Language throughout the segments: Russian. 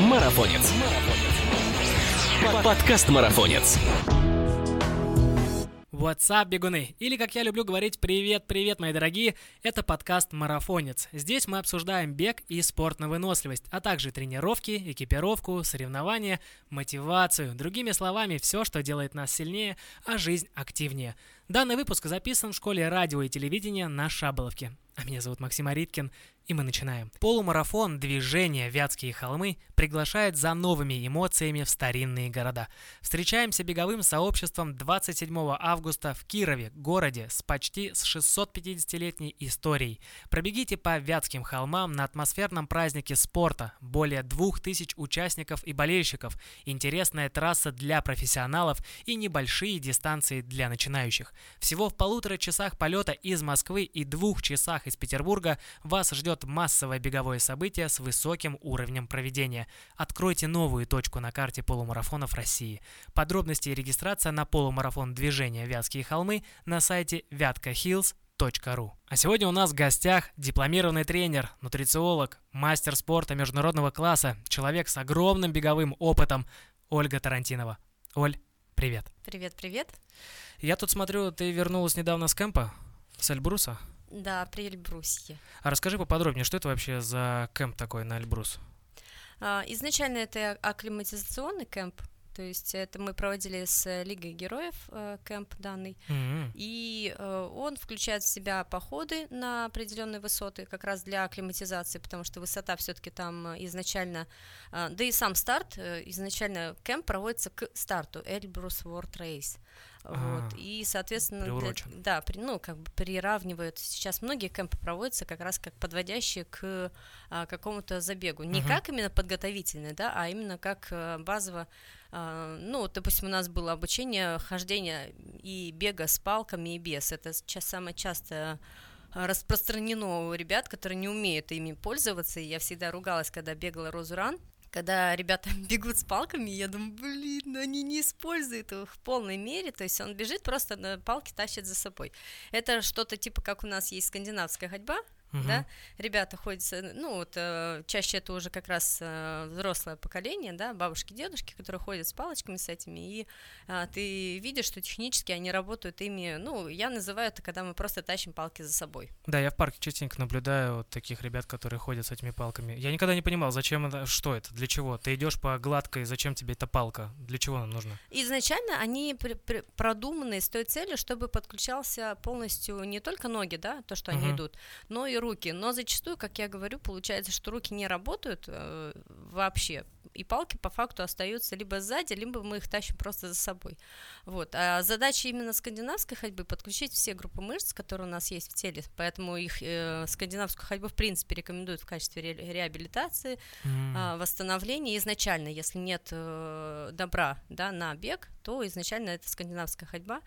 Марафонец. Подкаст Марафонец. What's up, бегуны? Или, как я люблю говорить, привет-привет, мои дорогие, это подкаст «Марафонец». Здесь мы обсуждаем бег и спорт на выносливость, а также тренировки, экипировку, соревнования, мотивацию, другими словами, все, что делает нас сильнее, а жизнь активнее. Данный выпуск записан в школе радио и телевидения на Шаболовке. А меня зовут Максим Ариткин, и мы начинаем. Полумарафон «Движение. Вятские холмы» приглашает за новыми эмоциями в старинные города. Встречаемся беговым сообществом 27 августа в Кирове, городе с почти с 650-летней историей. Пробегите по Вятским холмам на атмосферном празднике спорта. Более 2000 участников и болельщиков. Интересная трасса для профессионалов и небольшие дистанции для начинающих. Всего в полутора часах полета из Москвы и двух часах из Петербурга вас ждет массовое беговое событие с высоким уровнем проведения. Откройте новую точку на карте полумарафонов России. Подробности и регистрация на полумарафон движения Вятские холмы на сайте вяткахиллс.ру. А сегодня у нас в гостях дипломированный тренер, нутрициолог, мастер спорта международного класса, человек с огромным беговым опытом Ольга Тарантинова. Оль, привет. Привет, привет. Я тут смотрю, ты вернулась недавно с кемпа, с Эльбруса. Да, при Эльбрусье. А расскажи поподробнее, что это вообще за кемп такой на Эльбрус? А, изначально это акклиматизационный кемп, то есть это мы проводили с Лигой Героев э, кемп данный, М-м. и э, он включает в себя походы на определенные высоты, как раз для акклиматизации, потому что высота все-таки там изначально, э, да и сам старт, э, изначально кемп проводится к старту Эльбрус World Race. Вот. А, И, соответственно, для- да, при, ну, как бы приравнивают. Сейчас многие кемпы проводятся как раз как подводящие к а, какому-то забегу. Не Мгм. как именно подготовительный, да, а именно как а, базово. А, ну, допустим, у нас было обучение хождения и бега с палками и без. Это сейчас самое частое а, распространено у ребят, которые не умеют ими пользоваться. И я всегда ругалась, когда бегала Розуран, когда ребята бегут с палками, я думаю, блин, ну они не используют их в полной мере, то есть он бежит, просто на палки тащит за собой. Это что-то типа, как у нас есть скандинавская ходьба, Мгм. да, ребята ходят, с- ну вот э, чаще это уже как раз э, взрослое поколение, да, бабушки, дедушки, которые ходят с палочками с этими, и а, ты видишь, что технически они работают ими, ну, я называю это, когда мы просто тащим палки за собой. Да, я в парке частенько наблюдаю вот таких ребят, которые ходят с этими палками. Я никогда не понимал, зачем это, что это, для чего. Ты идешь по гладкой, зачем тебе эта палка? Для чего она нужна? Изначально они при- при- продуманы с той целью, чтобы подключался полностью не только ноги, да, то, что они Мгм. идут, но и руки. Но зачастую, как я говорю, получается, что руки не работают э, вообще, и палки по факту остаются либо сзади, либо мы их тащим просто за собой. Вот. А задача именно скандинавской ходьбы подключить все группы мышц, которые у нас есть в теле, поэтому их э, скандинавскую ходьбу в принципе рекомендуют в качестве ре- реабилитации, М. а, восстановление изначально, если нет э, добра да, на бег, то изначально это скандинавская ходьба.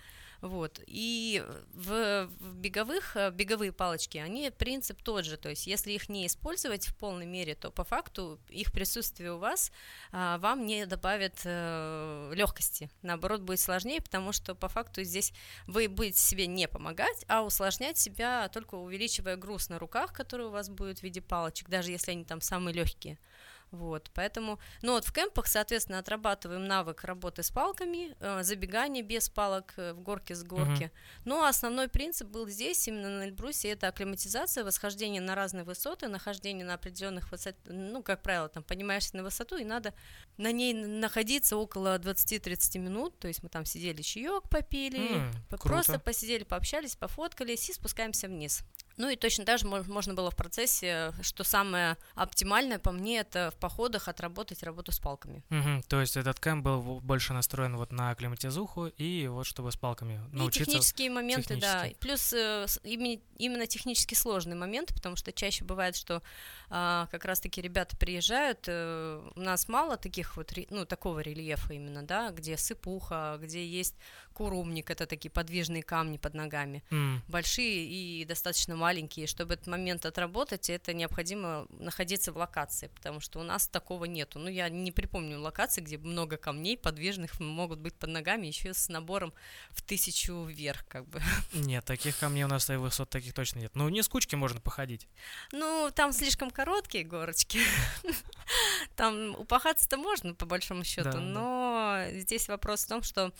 Вот. И в, в беговых, э, беговые палочки, они принцип тот же, то есть если их не использовать в полной мере, то по факту их присутствие у вас а, вам не добавит легкости, наоборот будет сложнее, потому что по факту здесь вы будете себе не помогать, а усложнять себя только увеличивая груз на руках, который у вас будет в виде палочек, даже если они там самые легкие. Вот, поэтому, ну вот в кемпах, соответственно, отрабатываем навык работы с палками, э, забегание без палок э, в горке с горки. Но основной принцип был здесь, именно на Эльбрусе, это акклиматизация, восхождение на разные высоты, нахождение на определенных высот, ну, как правило, там поднимаешься на высоту, и надо на ней находиться около 20-30 минут, то есть мы там сидели, чаек попили, М, п- круто. просто посидели, пообщались, пофоткались и спускаемся вниз. Ну и точно так же мо- можно было в процессе, что самое оптимальное по мне, это в походах отработать работу с палками. Мгм. То есть этот кемп был больше настроен вот на акклиматизуху и вот чтобы с палками И научиться. технические моменты, да. технически. Плюс э, именно, именно технически сложные моменты, потому что чаще бывает, что а, как раз-таки ребята приезжают, э, у нас мало таких вот, ну, такого рельефа именно, да, где сыпуха, где есть курумник, это такие подвижные камни под ногами. М, большие и достаточно маленькие. Чтобы этот момент отработать, это необходимо находиться в локации, потому что у нас такого нету. Ну, я не припомню локации, где много камней подвижных могут быть под ногами, еще с набором в тысячу вверх, как бы. Нет, таких камней у нас и высот таких точно нет. Ну, не с кучки можно походить. Ну, там слишком короткие горочки. Там упахаться-то можно, по большому счету, но здесь вопрос в том, что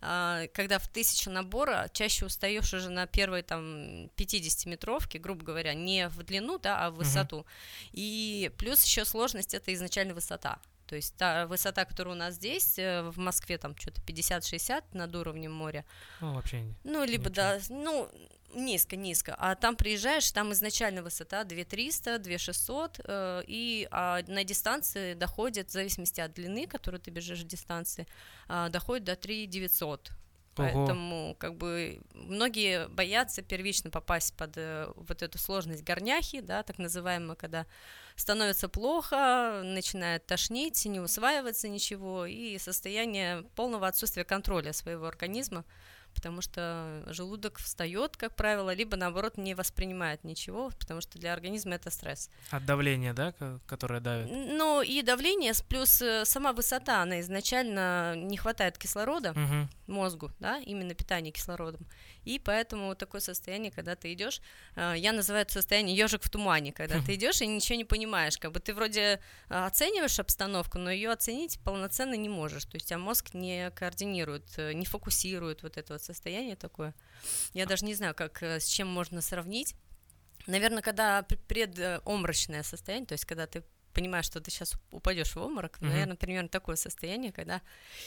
а, когда в тысячу набора чаще устаешь уже на первой там 50-метровке, грубо говоря, не в длину, да, а в высоту. Угу. И плюс еще сложность это изначально высота. То есть та высота, которая у нас здесь, э, в Москве, там что-то 50-60 над уровнем моря. Ну, вообще не. Ну, либо, ничего. да, ну, низко-низко. А там приезжаешь, там изначально высота 2300, 2600, э, и а на дистанции доходит, в зависимости от длины, которую ты бежишь в дистанции, э, доходит до 3900. Поэтому как бы многие боятся первично попасть под э, вот эту сложность горняхи, да, так называемую, когда становится плохо, начинает тошнить, не усваивается ничего, и состояние полного отсутствия контроля своего организма потому что желудок встает, как правило, либо наоборот не воспринимает ничего, потому что для организма это стресс. От давления, да, которое давит? Ну и давление, плюс э, сама высота, она изначально не хватает кислорода угу. Мозгу, да, именно питание кислородом. И поэтому вот такое состояние, когда ты идешь, э, я называю это состояние ежик в тумане, когда ты идешь и ничего не понимаешь, как бы ты вроде э, оцениваешь обстановку, но ее оценить полноценно не можешь, то есть у тебя мозг не координирует, не фокусирует вот это вот состояние такое. Я даже не знаю, как э, с чем можно сравнить. Наверное, когда предомрачное состояние, то есть когда ты понимаешь, что ты сейчас упадешь в обморок, mm-hmm. наверное, примерно такое состояние, когда...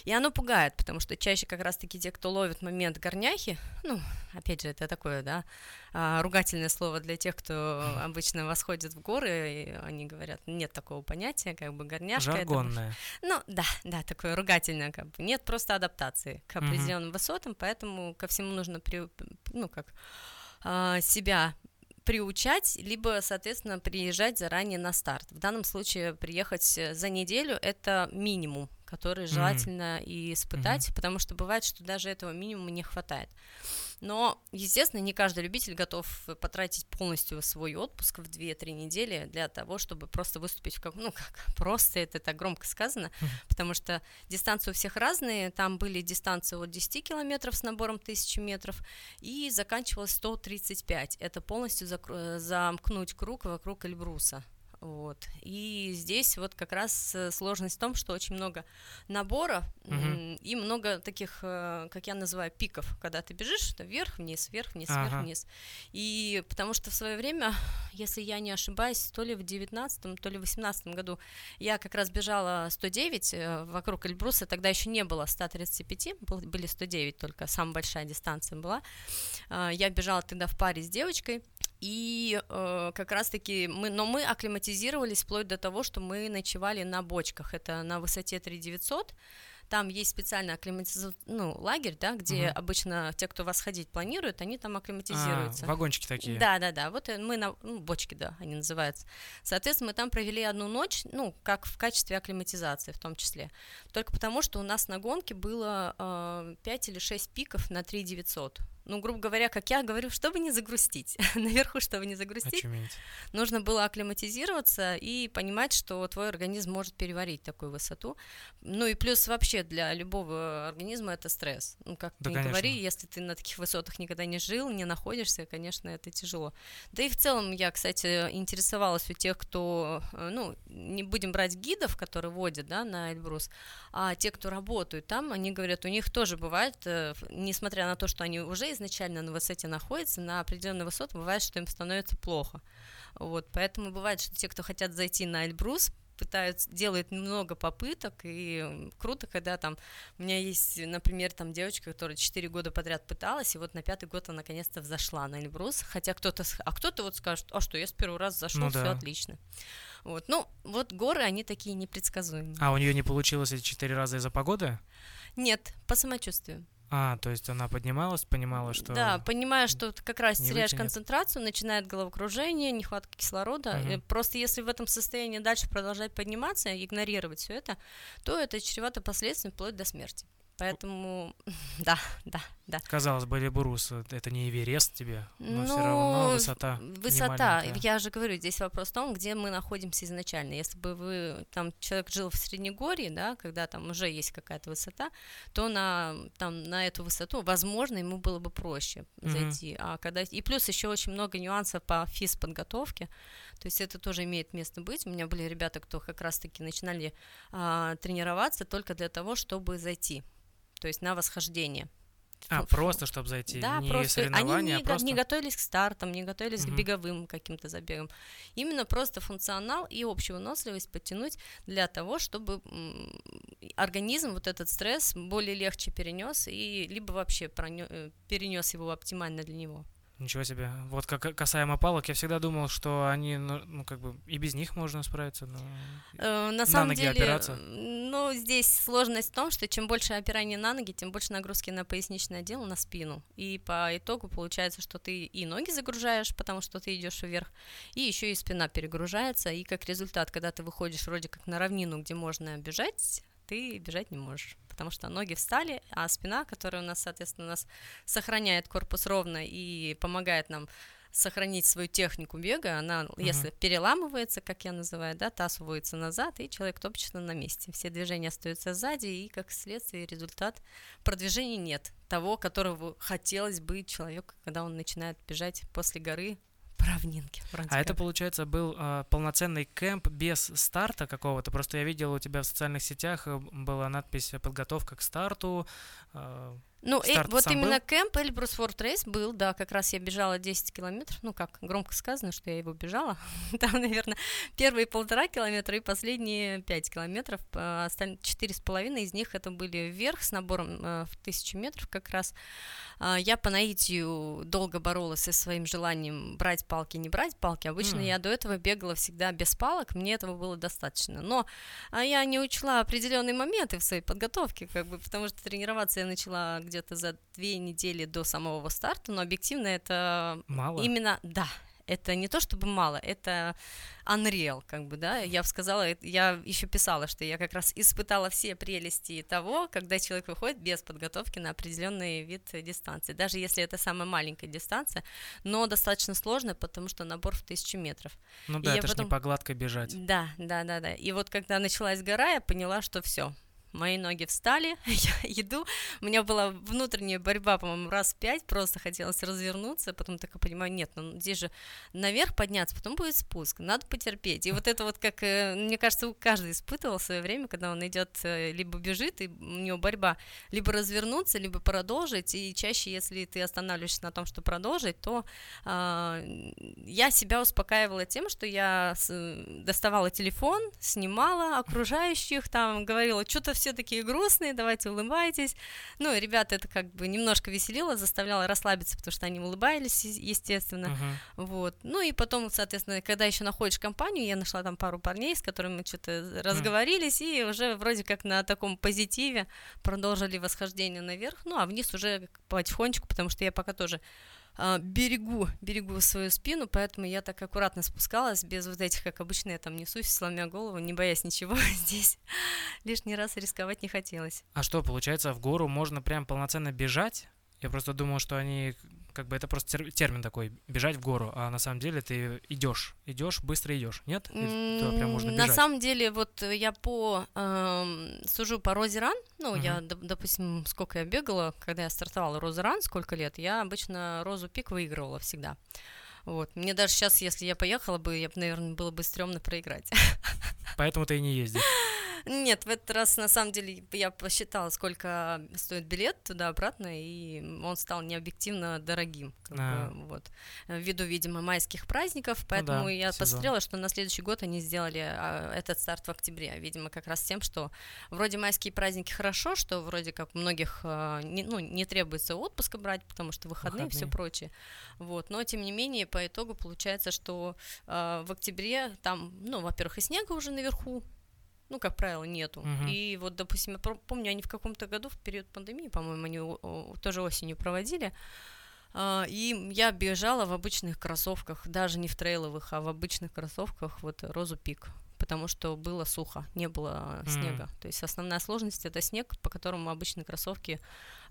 И оно пугает, потому что чаще как раз-таки те, кто ловит момент горняхи, ну, опять же, это такое, да, а, ругательное слово для тех, кто обычно восходит в горы, и они говорят, нет такого понятия, как бы горняшка. Жаргонное. Это... Ну, да, да, такое ругательное, как бы. Нет просто адаптации к определенным mm-hmm. высотам, поэтому ко всему нужно, при... ну, как а, себя приучать, либо, соответственно, приезжать заранее на старт. В данном случае приехать э, за неделю это минимум, который желательно mm-hmm. и испытать, mm-hmm. потому что бывает, что даже этого минимума не хватает. Но, естественно, не каждый любитель готов потратить полностью свой отпуск в 2-3 недели для того, чтобы просто выступить в как, ну, как просто это так громко сказано, потому что дистанции у всех разные, там были дистанции от 10 километров с набором 1000 метров, и заканчивалось 135, это полностью закру- замкнуть круг вокруг Эльбруса. Вот. И здесь вот как раз э, сложность в том, что очень много набора угу. и много таких, э, как я называю, пиков, когда ты бежишь то вверх, вниз, вверх, вниз, ага. вверх, вниз. И потому что в свое время, если я не ошибаюсь, то ли в 19 то ли в 18 году я как раз бежала 109 э, вокруг Эльбруса, тогда еще не было 135, были 109 только, самая большая дистанция была. Я бежала тогда в паре с девочкой, и э, как раз-таки мы, но мы акклиматизировались вплоть до того, что мы ночевали на бочках. Это на высоте 3900. Там есть специальный акклиматизационный ну, лагерь, да, где угу. обычно те, кто восходить планируют, они там акклиматизируются. А, вагончики такие. Да, да, да. Вот мы на ну, бочки, да, они называются. Соответственно, мы там провели одну ночь, ну, как в качестве акклиматизации в том числе. Только потому, что у нас на гонке было э, 5 или 6 пиков на 3 900 ну, грубо говоря, как я говорю, чтобы не загрустить, наверху, чтобы не загрустить, Очуметь. нужно было акклиматизироваться и понимать, что твой организм может переварить такую высоту. Ну и плюс вообще для любого организма это стресс. Ну, как да, ни конечно. говори, если ты на таких высотах никогда не жил, не находишься, конечно, это тяжело. Да и в целом я, кстати, интересовалась у тех, кто, э, ну, не будем брать гидов, которые водят, да, на Эльбрус, а те, кто работают там, они говорят, у них тоже бывает, э, несмотря на то, что они уже изначально на высоте находятся, на определенной высоте бывает, что им становится плохо. Вот, поэтому бывает, что те, кто хотят зайти на Эльбрус, пытаются, делают много попыток, и круто, когда там, у меня есть, например, там девочка, которая 4 года подряд пыталась, и вот на пятый год она наконец-то взошла на Эльбрус, хотя кто-то, а кто-то вот скажет, а что, я с первого раза зашел, ну, все да. отлично. Вот, ну, вот горы, они такие непредсказуемые. А у нее не получилось эти четыре раза из-за погоды? Нет, по самочувствию. А, то есть она поднималась, понимала, что... Да, понимая, что ты как раз теряешь вытянет. концентрацию, начинает головокружение, нехватка кислорода. Угу. Просто если в этом состоянии дальше продолжать подниматься, игнорировать все это, то это чревато последствиями вплоть до смерти. Поэтому, да, да, да. Казалось бы, Эльбрус, это не Эверест тебе, но ну, все равно высота Высота, я же говорю, здесь вопрос в том, где мы находимся изначально. Если бы вы, там, человек жил в Среднегорье, да, когда там уже есть какая-то высота, то на, там, на эту высоту, возможно, ему было бы проще зайти. Mm-hmm. А когда... И плюс еще очень много нюансов по физподготовке, То есть это тоже имеет место быть. У меня были ребята, кто как раз-таки начинали а, тренироваться только для того, чтобы зайти, то есть на восхождение. А, просто чтобы зайти, да, не просто соревнования, они не, а просто... не готовились к стартам, не готовились Мгм. к беговым каким-то забегам. Именно просто функционал и общую выносливость подтянуть для того, чтобы организм вот этот стресс более легче перенес и либо вообще перенес его оптимально для него. Ничего себе. Вот как касаемо палок, я всегда думал, что они, ну, ну, как бы, и без них можно справиться, но... Э, На самом ноги деле, опираться? ну, здесь сложность в том, что чем больше опирания на ноги, тем больше нагрузки на поясничное отдел, на спину. И по итогу получается, что ты и ноги загружаешь, потому что ты идешь вверх, и еще и спина перегружается. И как результат, когда ты выходишь вроде как на равнину, где можно бежать, ты бежать не можешь, потому что ноги встали, а спина, которая у нас, соответственно, у нас сохраняет корпус ровно и помогает нам сохранить свою технику бега, она, Мгм. если переламывается, как я называю, да, таз уводится назад, и человек топчется на месте. Все движения остаются сзади, и как следствие результат продвижения нет того, которого хотелось бы человеку, когда он начинает бежать после горы по равнинке. А это, получается, был а, полноценный кемп без старта какого-то. Просто я видел у тебя в социальных сетях э, была надпись «Подготовка к старту». а, Ну, э, Старт вот сам именно был? кемп Эльбрус Форт Рейс был, да, как раз я бежала 10 километров, ну как, громко сказано, что я его бежала, там, наверное, первые полтора километра и последние 5 километров, остальные четыре с половиной из них это были вверх с набором э, в тысячу метров как раз. А, Я по наитию долго боролась со своим желанием брать палки, не брать палки. Обычно я до этого бегала всегда без палок, мне этого было достаточно. Но а я не учла определенные моменты в своей подготовке, как бы, потому что тренироваться я начала где-то за две недели до самого старта, но объективно это мало. именно, да, это не то чтобы мало, это unreal, как бы, да, я бы сказала, я еще писала, что я как раз испытала все прелести того, когда человек выходит без подготовки на определенный вид дистанции, даже если это самая маленькая дистанция, но достаточно сложно, потому что набор в тысячу метров. Ну и да, я это потом- не по гладкой бежать. Да, да, да, да. И вот когда началась гора, я поняла, что все. Мои ноги встали, я иду. У меня была внутренняя борьба, по-моему, раз пять. Просто хотелось развернуться. Потом так понимаю, нет, ну здесь же наверх подняться, потом будет спуск. Надо потерпеть. И вот это вот как, э, мне кажется, каждый испытывал в свое время, когда он идет, э, либо бежит, и у него борьба, либо развернуться, либо продолжить. И чаще, если ты останавливаешься на том, что продолжить, то а, я себя успокаивала тем, что я доставала телефон, снимала окружающих, там говорила, что-то все такие грустные, давайте улыбайтесь. Ну, ребята это как бы немножко веселило, заставляло расслабиться, потому что они улыбались, естественно. Мгм. Вот. Ну и потом, соответственно, когда еще находишь компанию, я нашла там пару парней, с которыми мы что-то разговорились, и уже вроде как на таком позитиве продолжили восхождение наверх. Ну, а вниз уже потихонечку, потому что я пока тоже берегу, берегу свою спину, поэтому я так аккуратно спускалась, без вот этих, как обычно, я там несусь, сломя голову, не боясь ничего здесь. Лишний раз рисковать не хотелось. А что, получается, в гору можно прям полноценно бежать? Я просто думал, что они, как бы это просто тер- термин такой, бежать в гору, а на самом деле ты идешь, идешь, быстро идешь, нет? Туда прям можно бежать? На самом деле, вот э, я по эм, сужу по Розе Ран, ну, я, Мгм. доп- допустим, сколько я бегала, когда я стартовала Роза Ран, сколько лет, я обычно Розу Пик выигрывала всегда. Вот. Мне даже сейчас, если я поехала бы, я бы, наверное, было бы стрёмно проиграть. Поэтому ты и не ездишь. Нет, в этот раз, на самом деле, я посчитала, сколько стоит билет туда-обратно, и он стал необъективно дорогим, как А. бы, вот, ввиду, видимо, майских праздников, поэтому Ну да, я сезон. посмотрела, что на следующий год они сделали а, этот старт в октябре, видимо, как раз тем, что вроде майские праздники хорошо, что вроде как у многих а, не, ну, не требуется отпуска брать, потому что выходные и все прочее, вот, но, тем не менее, по итогу получается, что а, в октябре там, ну, во-первых, и снега уже наверху, ну, как правило, нету. Мгм. И вот, допустим, я помню, они в каком-то году, в период пандемии, по-моему, они тоже осенью проводили, а, и я бежала в обычных кроссовках, даже не в трейловых, а в обычных кроссовках, вот Розу Пик, потому что было сухо, не было снега. То есть основная сложность это снег, по которому обычные кроссовки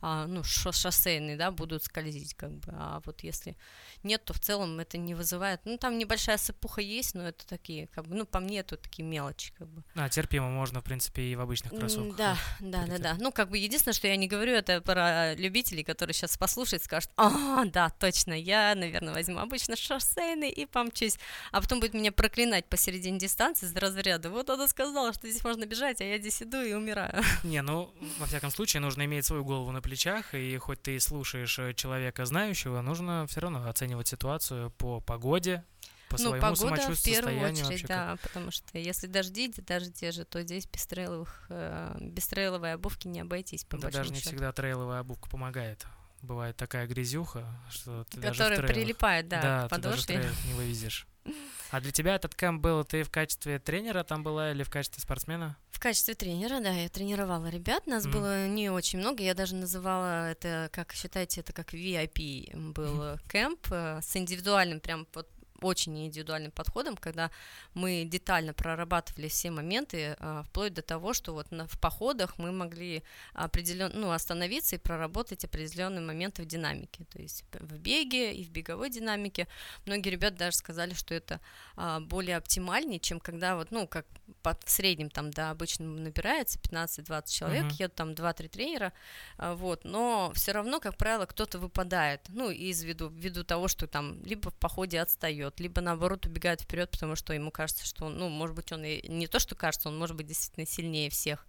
а, ну, шоссейные, да, будут скользить, как бы, а вот если нет, то в целом это не вызывает, ну, там небольшая сыпуха есть, но это такие, как бы, ну, по мне, это такие мелочи, как бы. А, терпимо можно, в принципе, и в обычных кроссовках. Да, да, да, да. Ну, как бы, единственное, что я не говорю, это про любителей, которые сейчас послушают, скажут, а, да, точно, я, наверное, возьму обычно шоссейный и помчусь, а потом будет меня проклинать посередине дистанции с разряда, вот она сказала, что здесь можно бежать, а я здесь иду и умираю. Не, ну, во всяком случае, нужно иметь свою голову на плечах, и хоть ты слушаешь э, человека знающего, нужно все равно оценивать ситуацию по погоде, по ну, своему погода самочувствию, в первую состоянию очередь, вообще. да, потому что если дожди, даже те же, то здесь без трейловых, э, без трейловой обувки не обойтись, по да даже не счету. всегда трейловая обувка помогает. Бывает такая грязюха, что ты Которая даже в трейлах, прилипает, да, да к ты даже в подошве. не вывезешь. А для тебя этот кэмп был, ты в качестве тренера там была или в качестве спортсмена? В качестве тренера, да, я тренировала ребят, нас Мгм. было не очень много, я даже называла это, как считайте, это как VIP был э, кемп э, с индивидуальным, прям вот очень индивидуальным подходом, когда мы детально прорабатывали все моменты, а, вплоть до того, что вот на, в походах мы могли определен, ну, остановиться и проработать определенные моменты в динамике, то есть в беге и в беговой динамике. Многие ребята даже сказали, что это а, более оптимальнее, чем когда вот, ну, как по, в среднем там, да, обычно набирается 15-20 человек, Мгм. едут там 2-3 тренера, а, вот, но все равно, как правило, кто-то выпадает, ну, из виду, ввиду того, что там либо в походе отстает, либо наоборот убегает вперед, потому что ему кажется, что он, ну, может быть, он и не то, что кажется, он может быть действительно сильнее всех.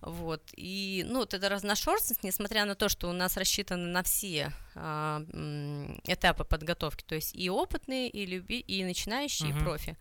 Вот. И, ну, вот эта разношерстность, несмотря на то, что у нас рассчитано на все этапы подготовки, то есть и опытные, и, люби, и начинающие, Мгм. и профи.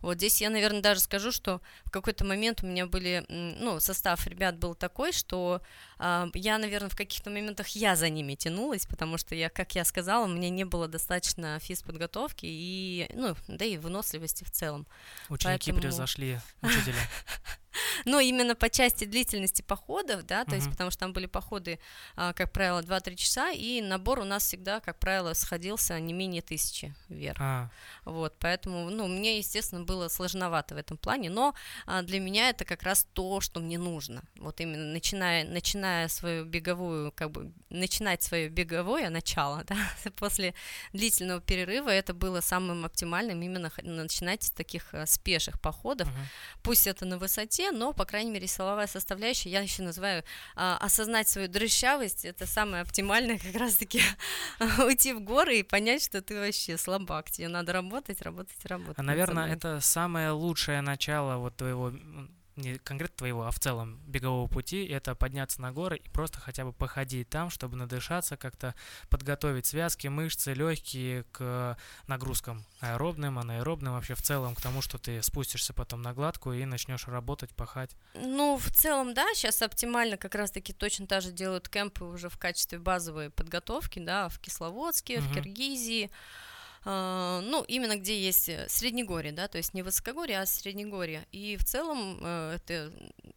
Вот здесь я, наверное, даже скажу, что в какой-то момент у меня были, ну, состав ребят был такой, что а, я, наверное, в каких-то моментах я за ними тянулась, потому что я, как я сказала, мне не было достаточно физподготовки и, ну, да и выносливости в целом. Ученики Поэтому- превзошли учителя. Но именно по части длительности походов, да, то есть Мгм. потому что там были походы, а, как правило, 2-3 часа, и набор у нас всегда, как правило, сходился не менее тысячи вверх. А, Вот, поэтому, ну, мне, естественно, было сложновато в этом плане, но а, для меня это как раз то, что мне нужно. Вот именно начиная, начиная свою беговую, как бы, начинать свое беговое начало, да, после длительного перерыва, это было самым оптимальным именно начинать с таких а, спеших походов, мгм. пусть это на высоте, но, по крайней мере, силовая составляющая, я еще называю а, осознать свою дрыщавость, это самое оптимальное как раз-таки уйти в горы и понять, что ты вообще слабак, тебе надо работать, работать, работать. А, наверное, это самое лучшее начало вот твоего, не конкретно твоего, а в целом бегового пути, это подняться на горы и просто хотя бы походить там, чтобы надышаться, как-то подготовить связки, мышцы, легкие к нагрузкам аэробным, анаэробным, вообще в целом к тому, что ты спустишься потом на гладкую и начнешь работать, пахать. Ну, в целом, да, сейчас оптимально как раз-таки точно так же делают кемпы уже в качестве базовой подготовки, да, в Кисловодске, в Мгм. Киргизии, ну, именно где есть э, Среднегорье, да, то есть не высокогорье, а Среднегорье. И в целом э, это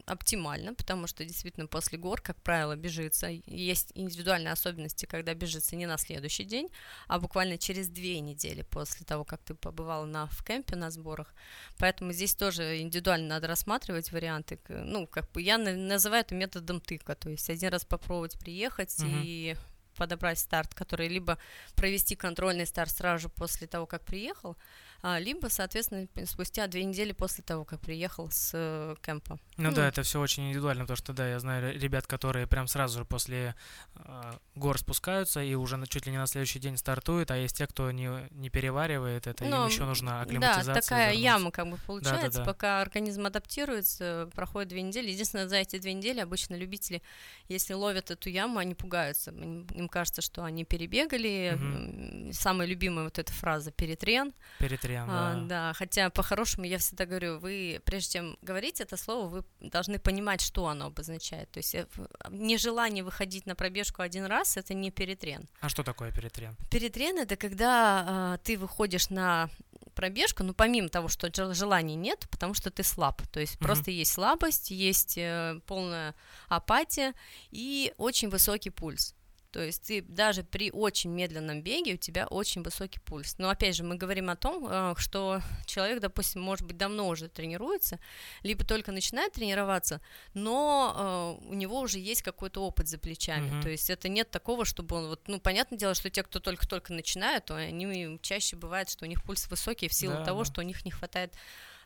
оптимально, потому что действительно после гор, как правило, бежится. Есть индивидуальные особенности, когда бежится не на следующий день, а буквально через две недели после того, как ты побывал на, в кемпе на сборах. Поэтому здесь тоже индивидуально надо рассматривать варианты. Ну, как бы я на- называю это методом тыка, то есть один раз попробовать приехать Мгм. и подобрать старт, который либо провести контрольный старт сразу же после того, как приехал, либо, соответственно, спустя две недели после того, как приехал с э, кемпа. Ну, Ну. да, это все очень индивидуально, потому что да, я знаю ре- ребят, которые прям сразу же после э, гор спускаются и уже на, чуть ли не на следующий день стартуют, а есть те, кто не, не переваривает это, Ну, им еще нужна акклиматизация. Да, такая вернуться. яма как бы получается, Да-да-да. пока организм адаптируется, проходит две недели. Единственное, за эти две недели обычно любители, если ловят эту яму, они пугаются. Им, им кажется, что они перебегали. М, Самая любимая вот эта фраза «перетрен». Перетрен, А, да. да, хотя по-хорошему я всегда говорю, вы, прежде чем говорить это слово, вы должны понимать, что оно обозначает. То есть э, в- нежелание выходить на пробежку один раз – это не перетрен. А что такое перетрен? Перетрен – это когда а, ты выходишь на пробежку, ну, помимо того, что жел- желания нет, потому что ты слаб. То есть Мгм. просто есть слабость, есть э, полная апатия и очень высокий пульс. То есть ты даже при очень медленном беге у тебя очень высокий пульс. Но опять же, мы говорим о том, э, что человек, допустим, может быть, давно уже тренируется, либо только начинает тренироваться, но э, у него уже есть какой-то опыт за плечами. Mm-hmm. То есть это нет такого, чтобы он вот, ну, понятное дело, что те, кто только-только начинают, то они чаще бывает, что у них пульс высокий в силу да, того, да. что у них не хватает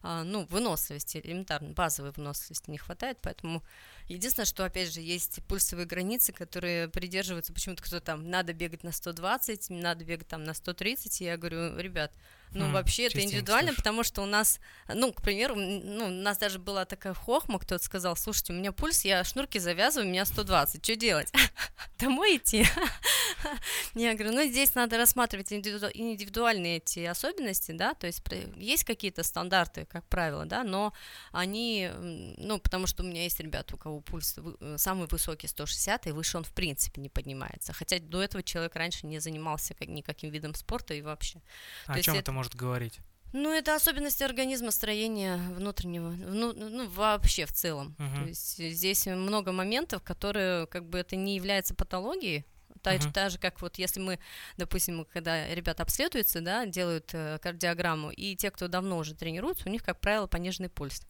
ну, выносливости, элементарно, базовой выносливости не хватает, поэтому единственное, что, опять же, есть пульсовые границы, которые придерживаются, почему-то кто там, надо бегать на 120, надо бегать там на 130, и я говорю, ребят, ну, хм, вообще это индивидуально, слышу. потому что у нас, ну, к примеру, ну, у нас даже была такая хохма, кто-то сказал, слушайте, у меня пульс, я шнурки завязываю, у меня 120, что делать? Домой идти? Я говорю, ну, здесь надо рассматривать индивидуальные эти особенности, да, то есть есть какие-то стандарты, как правило, да, но они, ну, потому что у меня есть ребята, у кого пульс э, самый высокий 160, и выше он в принципе не поднимается, хотя до этого человек раньше не занимался никаким видом спорта и вообще. А о чем это может говорить? Ну, это особенности организма, строения внутреннего, ну, ну вообще в целом. Uh-huh. То есть здесь много моментов, которые, как бы, это не является патологией, так, uh-huh. так же, как вот если мы, допустим, когда ребята обследуются, да, делают э, кардиограмму, и те, кто давно уже тренируются, у них, как правило, пониженный пульс.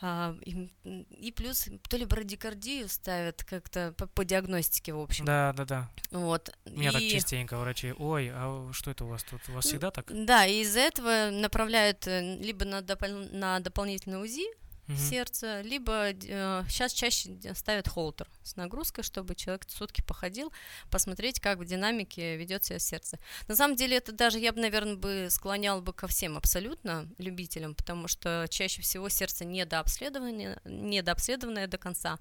А, и, и плюс то ли брадикардию ставят как-то по, по диагностике, в общем. Да, да, да. Вот. Меня и... так частенько врачи, ой, а что это у вас тут? У вас всегда так? Да, и из-за этого направляют э, либо на, допол- на дополнительный УЗИ, угу. сердца, либо э, сейчас чаще ставят холтер с нагрузкой, чтобы человек сутки походил, посмотреть, как в динамике ведет себя сердце. На самом деле это даже я бы, наверное, бы склонял бы ко всем абсолютно любителям, потому что чаще всего сердце недообследованное, недообследованное до конца.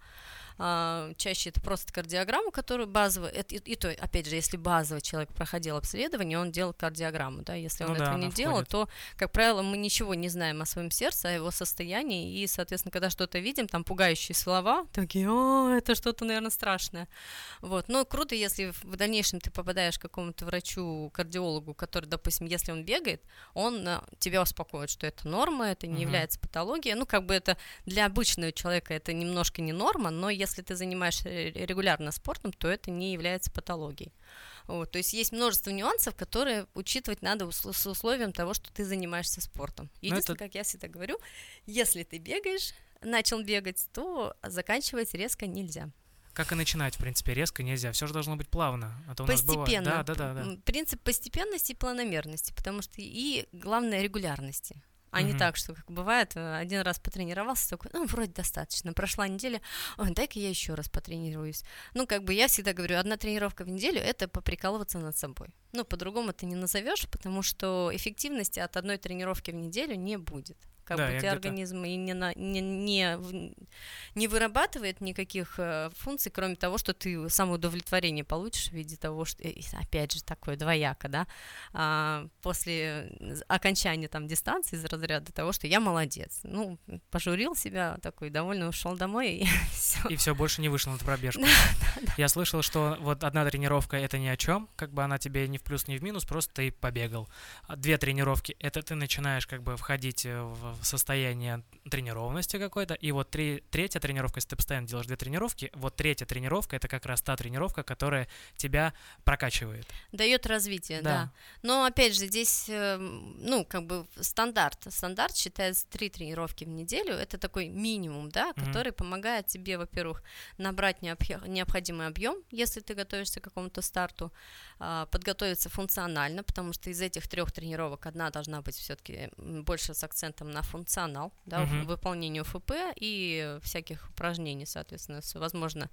А, чаще это просто кардиограмма, которую базово, это, и, и то, опять же, если базовый человек проходил обследование, он делал кардиограмму, да, если он ну этого да, не делал, входит. то, как правило, мы ничего не знаем о своем сердце, о его состоянии, и, соответственно, когда что-то видим, там пугающие слова, такие, о, это что-то, наверное, страшное, вот, но круто, если в дальнейшем ты попадаешь к какому-то врачу, кардиологу, который, допустим, если он бегает, он э, тебя успокоит, что это норма, это не угу. является патологией, ну, как бы это для обычного человека это немножко не норма, но если ты занимаешься регулярно спортом, то это не является патологией. Вот, то есть есть множество нюансов, которые учитывать надо с условием того, что ты занимаешься спортом. Ну, Единственное, это... как я всегда говорю, если ты бегаешь, начал бегать, то заканчивать резко нельзя. Как и начинать, в принципе, резко нельзя. Все же должно быть плавно. А то у постепенно. Нас бывает. Да, да, да, да. Принцип постепенности и планомерности, потому что и главное регулярности а угу. не так, что как бывает, э, один раз потренировался, такой, ну, вроде достаточно, прошла неделя, ой, дай-ка я еще раз потренируюсь. Ну, как бы я всегда говорю, одна тренировка в неделю – это поприкалываться над собой. Ну, по-другому ты не назовешь, потому что эффективности от одной тренировки в неделю не будет как да, бы тебя организм и не, на, не, не, не вырабатывает никаких э, функций, кроме того, что ты самоудовлетворение получишь в виде того, что, опять же, такое двояко, да, а, после окончания там дистанции из разряда того, что я молодец, ну, пожурил себя, такой довольно ушел домой и все. И все больше не вышел на пробежку. Я слышал, что вот одна тренировка это ни о чем, как бы она тебе ни в плюс, ни в минус, просто ты побегал. А две тренировки это ты начинаешь как бы входить в состояние тренированности какой-то, и вот три, третья тренировка, если ты постоянно делаешь две тренировки, вот третья тренировка это как раз та тренировка, которая тебя прокачивает. Дает развитие, да. да. Но опять же, здесь, эм, ну, как бы стандарт. Стандарт считается три тренировки в неделю. Это такой минимум, да, который mm-hmm. помогает тебе, во-первых, набрать необходимый объем, если ты готовишься к какому-то старту, а, подготовиться функционально, потому что из этих трех тренировок одна должна быть все-таки больше с акцентом на функционал, да, uh-huh. выполнению ФП и всяких упражнений, соответственно, с, возможно,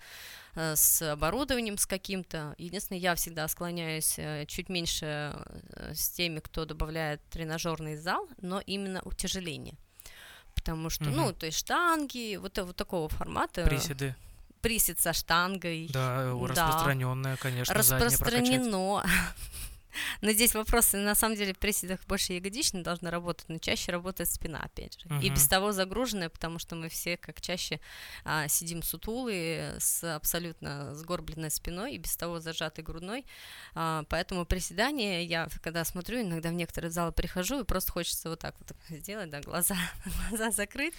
э, с оборудованием с каким-то. Единственное, я всегда склоняюсь э, чуть меньше э, с теми, кто добавляет тренажерный зал, но именно утяжеление. Потому что, uh-huh. ну, то есть штанги, вот, вот такого формата. Приседы присед со штангой. Да, распространенное, да. конечно. Распространено. Но здесь вопросы, на самом деле, в приседах больше ягодично должны работать, но чаще работает спина, опять же. Uh-huh. И без того загруженная, потому что мы все, как чаще, а, сидим сутулые, с абсолютно сгорбленной спиной и без того зажатой грудной. А, поэтому приседания, я когда смотрю, иногда в некоторые залы прихожу, и просто хочется вот так вот сделать, да, глаза, глаза закрыть.